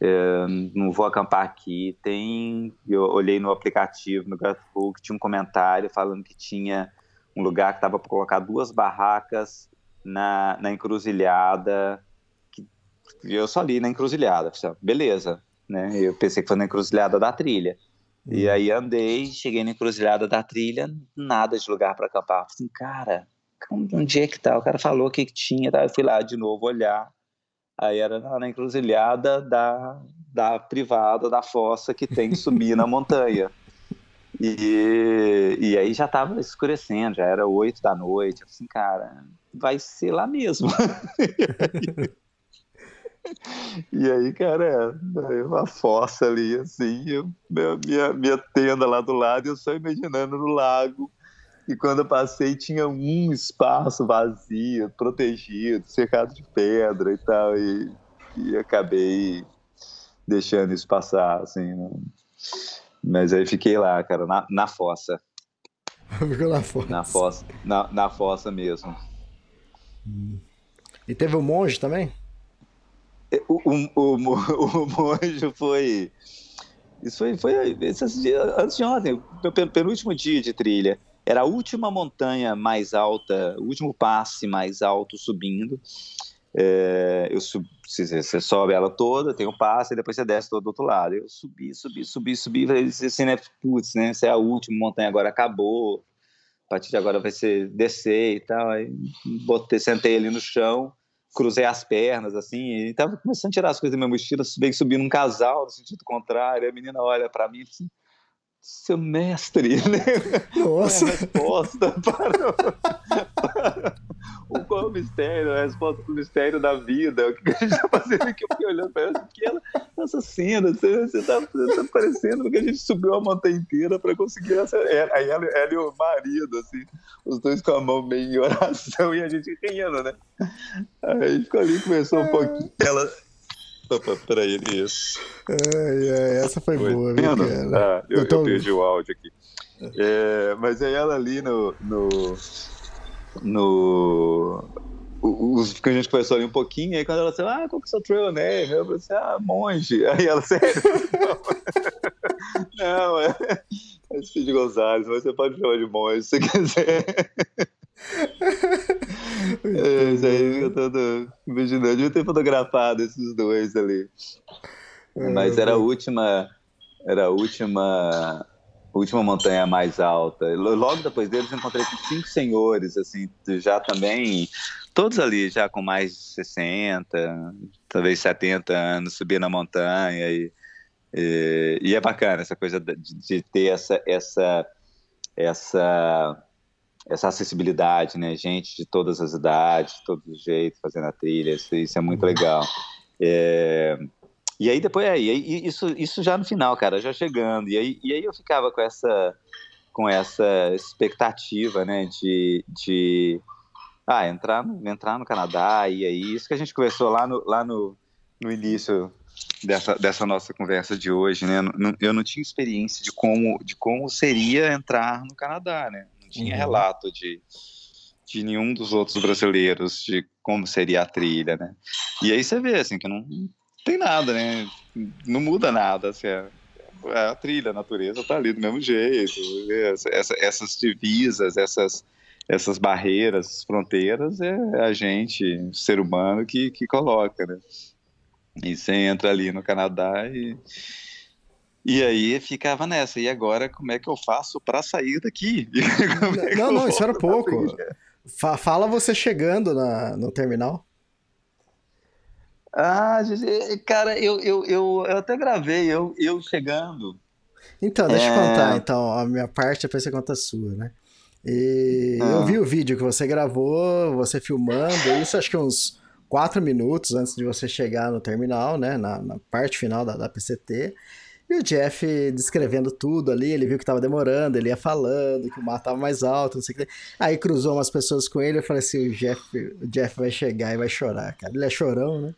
é, não vou acampar aqui. Tem, eu olhei no aplicativo, no que tinha um comentário falando que tinha um lugar que estava para colocar duas barracas na, na encruzilhada. Que, eu só li na encruzilhada, beleza, né? Eu pensei que foi na encruzilhada da trilha. E uhum. aí andei, cheguei na encruzilhada da trilha, nada de lugar para acampar. Falei assim, cara, onde é que tá? O cara falou que tinha, tá? eu fui lá de novo olhar. Aí era na encruzilhada da, da privada, da fossa que tem que subir na montanha. E, e aí já tava escurecendo, já era oito da noite. Eu falei assim, cara, vai ser lá mesmo. [laughs] E aí, cara, é uma fossa ali, assim, eu, minha, minha tenda lá do lado, eu só imaginando no lago. E quando eu passei, tinha um espaço vazio, protegido, cercado de pedra e tal. E, e acabei deixando isso passar, assim. Né? Mas aí fiquei lá, cara, na, na fossa. [laughs] Ficou na fossa. Na fossa, na, na fossa mesmo. E teve o um monge também? O, o, o, [laughs] o monge foi. Isso foi, foi esses dias, antes de ontem, o penúltimo dia de trilha. Era a última montanha mais alta, o último passe mais alto subindo. É, eu sub, você sobe ela toda, tem um passe, e depois você desce todo do outro lado. Eu subi, subi, subi, subi, falei assim, né, putz, né, essa é a última montanha, agora acabou, a partir de agora vai ser descer e tal. Aí botei, sentei ali no chão, cruzei as pernas, assim, e tava começando a tirar as coisas da minha mochila, bem subir num casal, no sentido contrário, a menina olha para mim assim, seu mestre, [laughs] né? Nossa. É a resposta para, [laughs] para o qual é o mistério, a resposta para o mistério da vida, [laughs] o que a gente está fazendo aqui, eu fiquei olhando para ela, que ela, essa cena, você está tá parecendo que a gente subiu a montanha inteira para conseguir essa, é, aí ela, ela, e o marido, assim, os dois com a mão meio em oração e a gente rindo, né? Aí ficou ali, começou um pouquinho, ela Opa, peraí, isso. Ai, ai, essa foi, foi boa, viu, cara? Ah, eu, eu, tô... eu, perdi o áudio aqui. É, mas aí ela ali no. no, no os que a gente conversou ali um pouquinho, aí quando ela disse, ah, qual que é o seu trail name? Eu falei assim, ah, monge. [laughs] Aí ela, sério? [laughs] Não, é, é Cid Gonzalez, mas você pode chamar de monge se você quiser. [laughs] é, isso aí eu tô imaginando. Eu devia ter fotografado esses dois ali. É, Mas era a última. Era a última. Última montanha mais alta. Logo depois deles encontrei cinco senhores, assim, já também, todos ali já com mais de 60, talvez 70 anos, subir na montanha e, e, e é bacana essa coisa de, de ter essa, essa, essa essa acessibilidade, né? Gente de todas as idades, de todos os jeitos, fazendo a trilha, isso, isso é muito legal. É... E aí depois, é, isso, isso já no final, cara, já chegando. E aí, e aí eu ficava com essa, com essa expectativa, né, de, de ah, entrar, no, entrar no Canadá, e aí, isso que a gente conversou lá no, lá no, no início dessa, dessa nossa conversa de hoje, né? Eu não tinha experiência de como, de como seria entrar no Canadá, né? tinha uhum. relato de, de nenhum dos outros brasileiros de como seria a trilha, né? E aí você vê, assim, que não tem nada, né? Não muda nada, assim, é, é a trilha, a natureza tá ali do mesmo jeito, essa, essas divisas, essas, essas barreiras, fronteiras, é a gente, ser humano, que, que coloca, né? E você entra ali no Canadá e e aí ficava nessa, e agora como é que eu faço para sair daqui? [laughs] É não, não, isso era pouco. Fala você chegando na, no terminal. Ah, cara, eu, eu, eu, eu até gravei, eu, eu chegando. Então, deixa é... eu contar, então, a minha parte, depois você conta a sua, né? E ah. eu vi o vídeo que você gravou, você filmando, isso acho que uns quatro minutos antes de você chegar no terminal, né? Na, na parte final da, da PCT. E o Jeff descrevendo tudo ali, ele viu que tava demorando, ele ia falando, que o mar tava mais alto, não sei o que. Aí cruzou umas pessoas com ele, eu falei assim, o Jeff, o Jeff vai chegar e vai chorar, cara. Ele é chorão, né?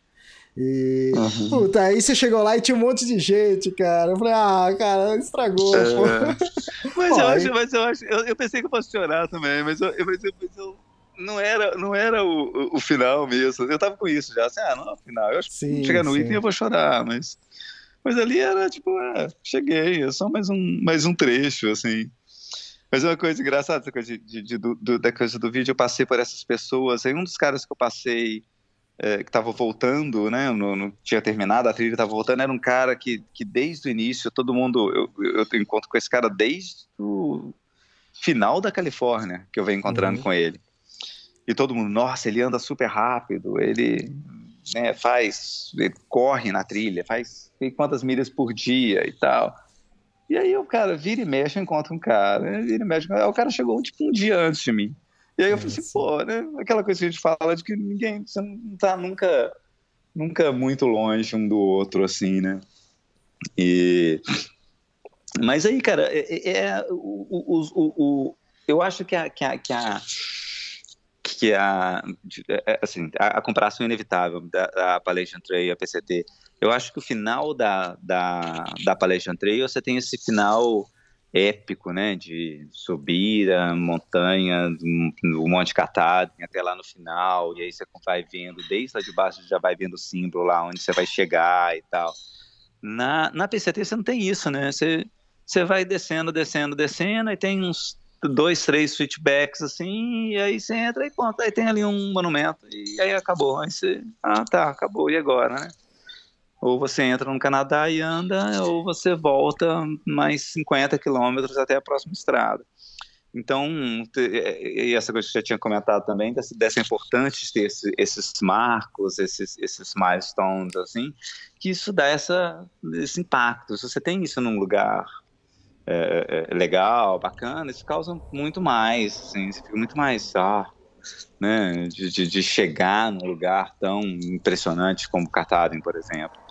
E, uhum. puta, aí você chegou lá e tinha um monte de gente, cara. Eu falei, ah, cara, estragou. É. [laughs] Mas, Pô, eu aí... acho, mas eu acho, eu, eu, pensei que eu fosse chorar também, mas eu, eu, mas eu, mas eu não era, não era o, o, final mesmo. Eu tava com isso já, assim, ah, não, o final. Eu acho que chegar no sim. item eu vou chorar, mas, mas ali era tipo, ah, cheguei, é só mais um, mais um trecho, assim. Mas uma coisa engraçada, essa coisa de, de, de do, da coisa do vídeo, eu passei por essas pessoas. Aí um dos caras que eu passei é, que estava voltando, né? Não, tinha terminado, a trilha estava voltando, era um cara que, que desde o início, todo mundo. Eu, eu encontro com esse cara desde o final da Califórnia, que eu venho encontrando uhum. com ele. E todo mundo, nossa, ele anda super rápido, ele né, faz. Ele corre na trilha, faz quantas milhas por dia e tal. E aí o cara vira e mexe, encontra um cara, vira e mexe, o cara chegou tipo um dia antes de mim. E aí eu falei assim, pô, né? Aquela coisa que a gente fala de que ninguém, você não tá nunca, nunca muito longe um do outro, assim, né? E... Mas aí, cara, é, é, é o, o, o, o, eu acho que a, que a, que a, que a, é, é, assim, a, a comparação é inevitável da, da Appalachian Trail e a PCT. Eu acho que o final da, da, da Appalachian Trail, você tem esse final épico, né, de subir a montanha, o Monte Katahdin até lá no final, e aí você vai vendo, desde lá de baixo já vai vendo o símbolo lá onde você vai chegar e tal. Na, na PCT você não tem isso, né, você, você vai descendo, descendo, descendo, e tem uns dois, três switchbacks assim, e aí você entra e conta, aí tem ali um monumento, e aí acabou, aí você, ah tá, acabou, e agora, né? Ou você entra no Canadá e anda, ou você volta mais 50 quilômetros até a próxima estrada. Então, e essa coisa que você já tinha comentado também, dessa, dessa importância de ter esse, esses marcos, esses, esses milestones, assim, que isso dá essa, esse impacto. Se você tem isso num lugar é, é, legal, bacana, isso causa muito mais, assim, você fica muito mais, ah, né, de, de, de chegar num lugar tão impressionante como Katahdin, por exemplo.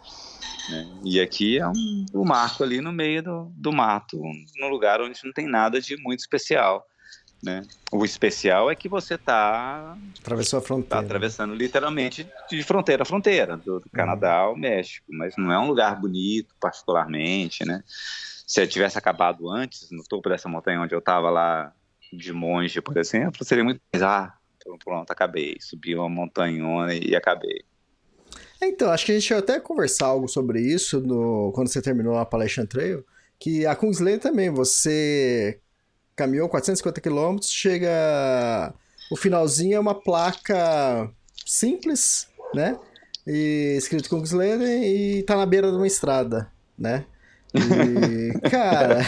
Né? E aqui é um, um marco ali no meio do, do mato, num lugar onde não tem nada de muito especial. Né? O especial é que você está atravessou a fronteira, tá atravessando literalmente de fronteira a fronteira do, do Canadá ao México, mas não é um lugar bonito particularmente, né? Se eu tivesse acabado antes no topo dessa montanha onde eu estava lá de monge, por exemplo, seria muito mais ah, pronto, acabei, subi uma montanhona e acabei. Então, acho que a gente ia até conversar algo sobre isso no, quando você terminou a Appalachian Trail, que a Kungsleden também, você caminhou 450 km, chega... O finalzinho é uma placa simples, né? E escrito Kungsleden e tá na beira de uma estrada, né? E, cara.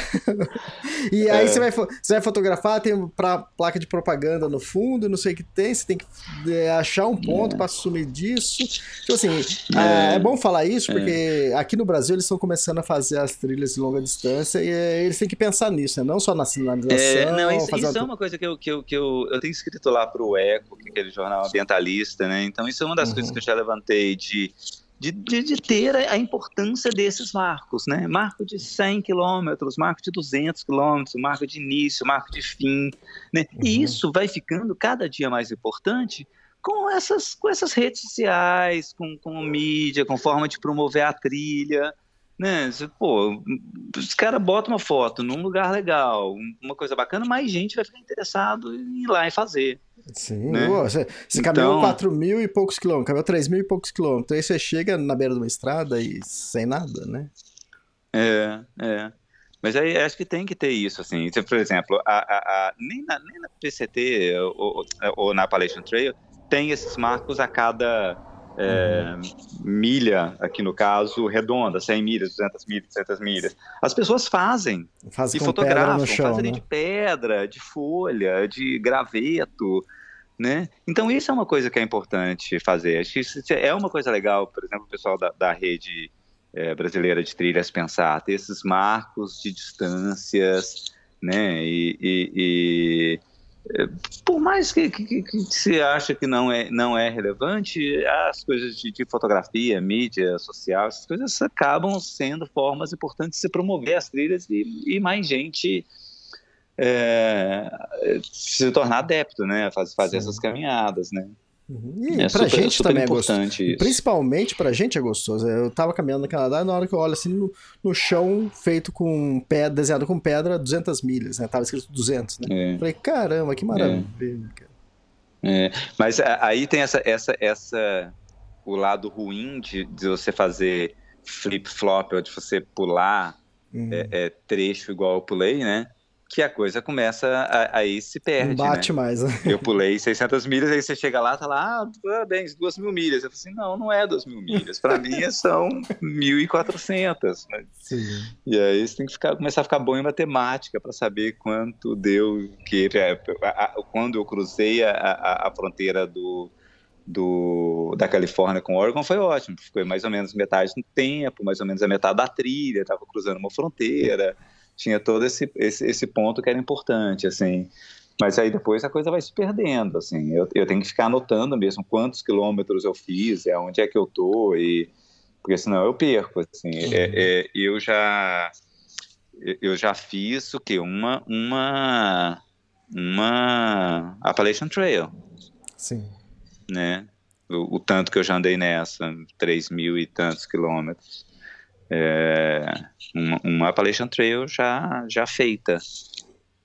[laughs] e aí é. você, vai, você vai fotografar, tem pra, placa de propaganda no fundo, não sei o que tem, você tem que é, achar um ponto é. para sumir disso. Então, assim, é. é, bom falar isso, porque aqui no Brasil eles estão começando a fazer as trilhas de longa distância e eles têm que pensar nisso, né? Não só na sinalização. não, isso, isso é uma coisa que eu, que eu, que eu, eu tenho escrito lá pro Eco, que é aquele jornal ambientalista, né? Então, isso é uma das uhum. coisas que eu já levantei de de, de, de, ter a importância desses marcos, né? Marco de 100 quilômetros, marco de 200 quilômetros, marco de início, marco de fim, né? Uhum. E isso vai ficando cada dia mais importante com essas, com essas redes sociais, com, com mídia, com forma de promover a trilha, né? Pô, os caras botam uma foto num lugar legal, uma coisa bacana, mais gente vai ficar interessado em ir lá e fazer. Sim, né? você, você então... caminhou 4 mil e poucos quilômetros, caminhou 3 mil e poucos quilômetros, aí você chega na beira de uma estrada e sem nada, né? É, é. Mas aí acho que tem que ter isso, assim. Então, por exemplo, a, a, a, nem, na, nem na PCT ou, ou, na Appalachian Trail tem esses marcos a cada é, milha, aqui no caso, redonda, 100 milhas, 200 milhas, 300 milhas. As pessoas fazem Faz e fotografam, chão, fazem né? de pedra, de folha, de graveto, né? Então isso é uma coisa que é importante fazer. Acho que é uma coisa legal, por exemplo, o pessoal da, da rede é, brasileira de trilhas pensar, ter esses marcos de distâncias, né? E, e, e por mais que, que, que, se acha que não é, não é relevante, as coisas de, de, fotografia, mídia social, essas coisas acabam sendo formas importantes de se promover as trilhas e, e mais gente é, se tornar adepto, né? Fazer, fazer essas caminhadas, né? Uhum. E É pra super- gente super também é gostoso. isso. Principalmente pra gente é gostoso. Eu tava caminhando no Canadá e na hora que eu olho assim no, no chão feito com pedra, desenhado com pedra, 200 milhas, né? Tava escrito 200, né? É. Falei, caramba, que maravilha. cara. É, mas a- aí tem essa, essa, essa, o lado ruim de, de você fazer flip-flop, ou de você pular Uhum. é, é, trecho igual eu pulei, né? Que a coisa começa a, aí se perde, Não bate né? mais, né? Eu pulei 600 milhas, aí você chega lá, tá lá, ah, parabéns, 2 mil milhas. Eu falei assim, não, não é 2 mil milhas. Pra mim são 1.400. Né? Sim. E aí você tem que ficar, começar a ficar bom em matemática para saber quanto deu que é, quando eu cruzei a, a, a fronteira do, do da Califórnia com Oregon foi ótimo, foi mais ou menos metade do tempo, mais ou menos a metade da trilha, estava cruzando uma fronteira, tinha todo esse, esse, esse ponto que era importante, assim. Mas aí depois a coisa vai se perdendo, assim. Eu, eu tenho que ficar anotando mesmo quantos quilômetros eu fiz, é onde é que eu tô e porque senão eu perco, assim. É, é, eu já eu já fiz o quê? Uma uma uma Appalachian Trail, Sim. né? O, o tanto que eu já andei nessa, 3 mil e tantos quilômetros. É, uma, uma Appalachian Trail já, já feita,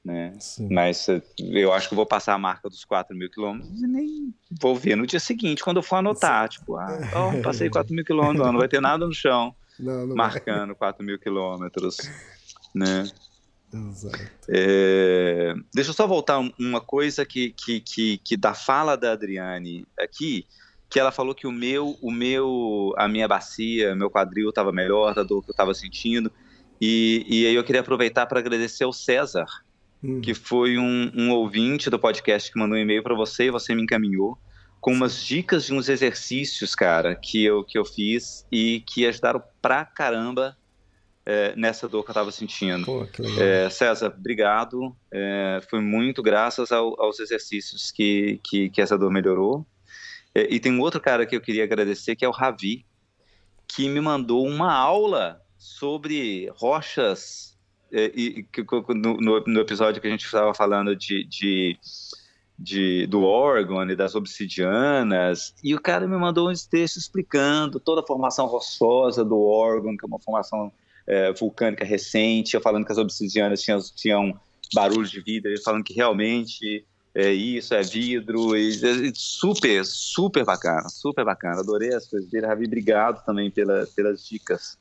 né? Sim. Mas eh, eu acho que eu vou passar a marca dos 4 mil quilômetros e nem vou ver no dia seguinte, quando eu for anotar. Tipo, ah, ó, passei 4 mil quilômetros, não vai ter nada no chão [laughs] Não, não marcando 4 mil quilômetros, né? vai. É, deixa eu só voltar um- uma coisa que, que, que, que da fala da Adriane aqui, que ela falou que o meu, o meu, a minha bacia, meu quadril estava melhor da dor que eu estava sentindo. E, e aí eu queria aproveitar para agradecer ao César, Hum. que foi um, um ouvinte do podcast que mandou um e-mail para você e você me encaminhou com umas dicas de uns exercícios, cara, que eu, que eu fiz e que ajudaram pra caramba é, nessa dor que eu tava sentindo. Pô. É, César, obrigado. É, foi muito graças ao- aos exercícios que, que, que essa dor melhorou. É, e tem um outro cara que eu queria agradecer, que é o Ravi, que me mandou uma aula sobre rochas. e, no, no- episódio que a gente estava falando de, de, de- do Oregon e das obsidianas, e o cara me mandou uns textos explicando toda a formação rochosa do Oregon, que é uma formação é, vulcânica recente, falando que as obsidianas tinham, tinham barulho de vidro, ele falando que realmente é isso, é vidro, e super, super bacana, super bacana, adorei as coisas dele, Ravi, obrigado também pela, pelas dicas.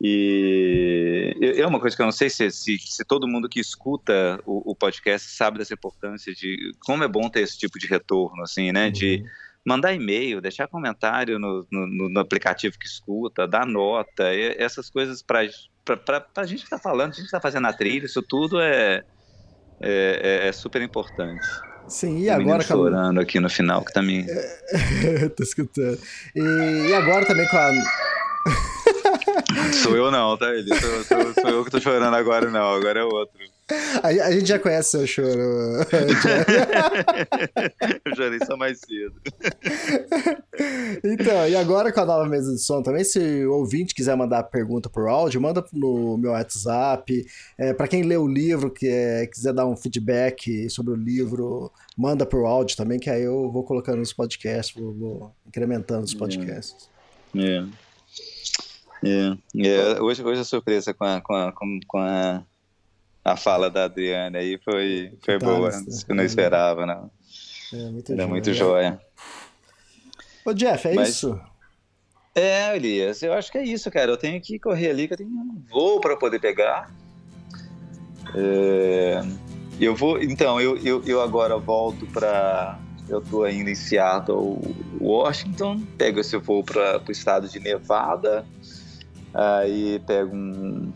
E é é uma coisa que eu não sei se, se, se todo mundo que escuta o, o podcast sabe dessa importância de como é bom ter esse tipo de retorno, assim, né? De mandar e-mail, deixar comentário no, no, no aplicativo que escuta, dar nota, essas coisas para a gente que está falando, a gente está fazendo a trilha, isso tudo é, é, é- é super importante. Sim, e O agora, chorando aqui no final, que tá me... [laughs] Tô escutando. E, e agora também com a. Sou eu não, tá? Ele? Sou, sou- sou eu que tô chorando agora, não, agora é outro. A, a gente já conhece seu choro. [laughs] Eu chorei só mais cedo. [laughs] Então, e agora com a nova mesa de som também, se o ouvinte quiser mandar pergunta por áudio, manda no meu WhatsApp. É, para quem lê o livro, que é, quiser dar um feedback sobre o livro, manda por áudio também, que aí eu vou colocando nos podcasts, vou, vou incrementando os podcasts. É. É, é, hoje, hoje a surpresa com a, com a, com, com a, a fala da Adriane aí foi, foi Tá, boa. isso, Eu não é. esperava, não. É muito Era joia. muito joia. Ô, Jeff, é Mas- isso? É, Elias, eu acho que é isso, cara. Eu tenho que correr ali, que eu tenho um voo para poder pegar. É, eu vou, então, eu, eu, eu agora volto para. Eu tô ainda em Seattle, Washington. Pego esse voo para o estado de Nevada. Aí pego um,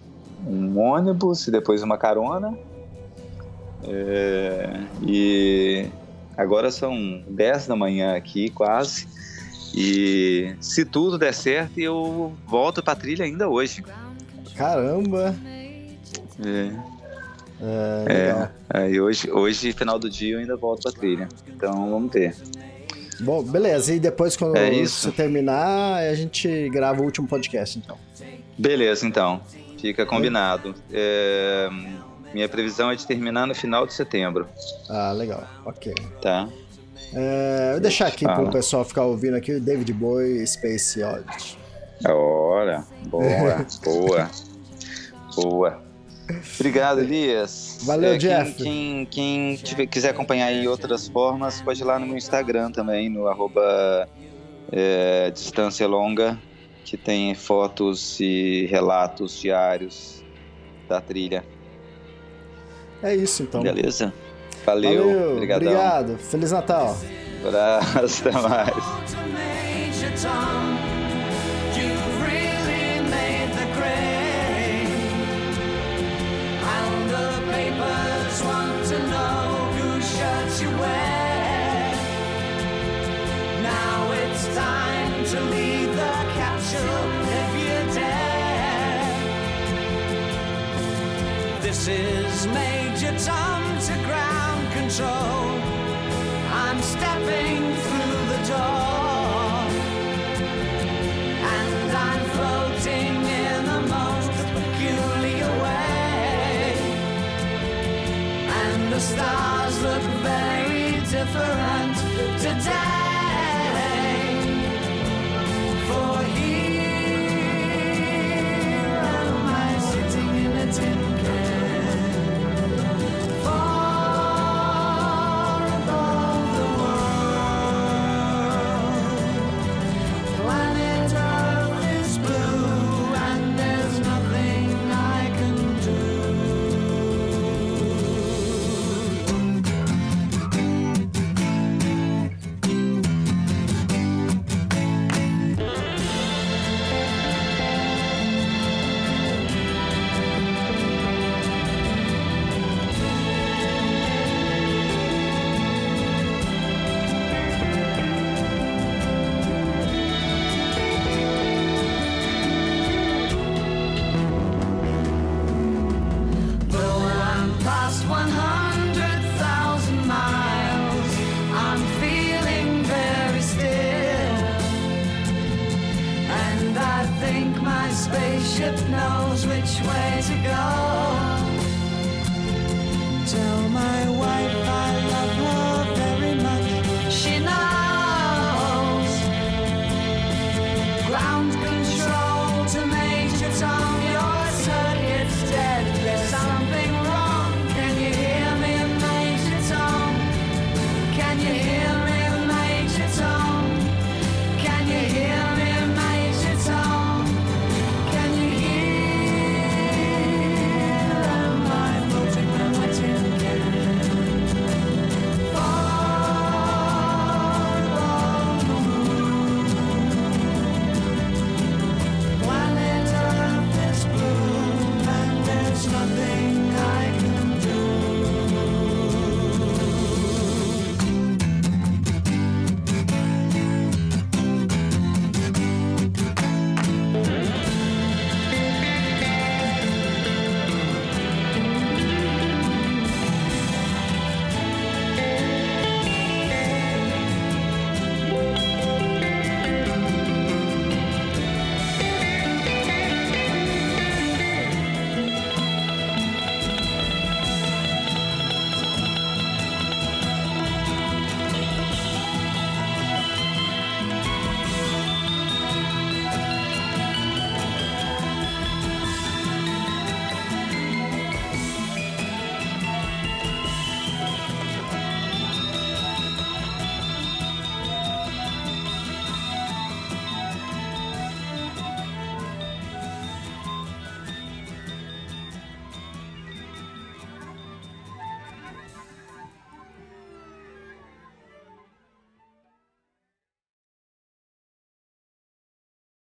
um ônibus e depois uma carona. É, e agora são 10 da manhã aqui, quase. E se tudo der certo, eu volto pra trilha ainda hoje. Caramba! É, É, é, aí hoje, hoje, final do dia, eu ainda volto pra trilha. Então vamos ver. Bom, beleza. E depois, quando É isso? você terminar, a gente grava o último podcast, então. Beleza, então. Fica combinado. É, minha previsão é de terminar no final de setembro, Ah, legal. Ok. tá? É, vou deixar aqui Fala. pro pessoal ficar ouvindo aqui o David Bowie Space Oddity. Ora, boa, [laughs] boa, boa. Obrigado, Elias. Valeu, quem- Jeff. Quem, quem tiver- quiser acompanhar aí outras formas, pode ir lá no meu Instagram também, no arroba é, Distância Longa, que tem fotos e relatos diários da trilha. É isso então. Beleza? Valeu, Valeu, obrigado. Feliz Natal. Abraço, até mais. Major Tom, you've This is Major Tom to ground control. I'm stepping through the door. And I'm floating in the most peculiar way. And the stars look very different today. For here am I sitting in a tin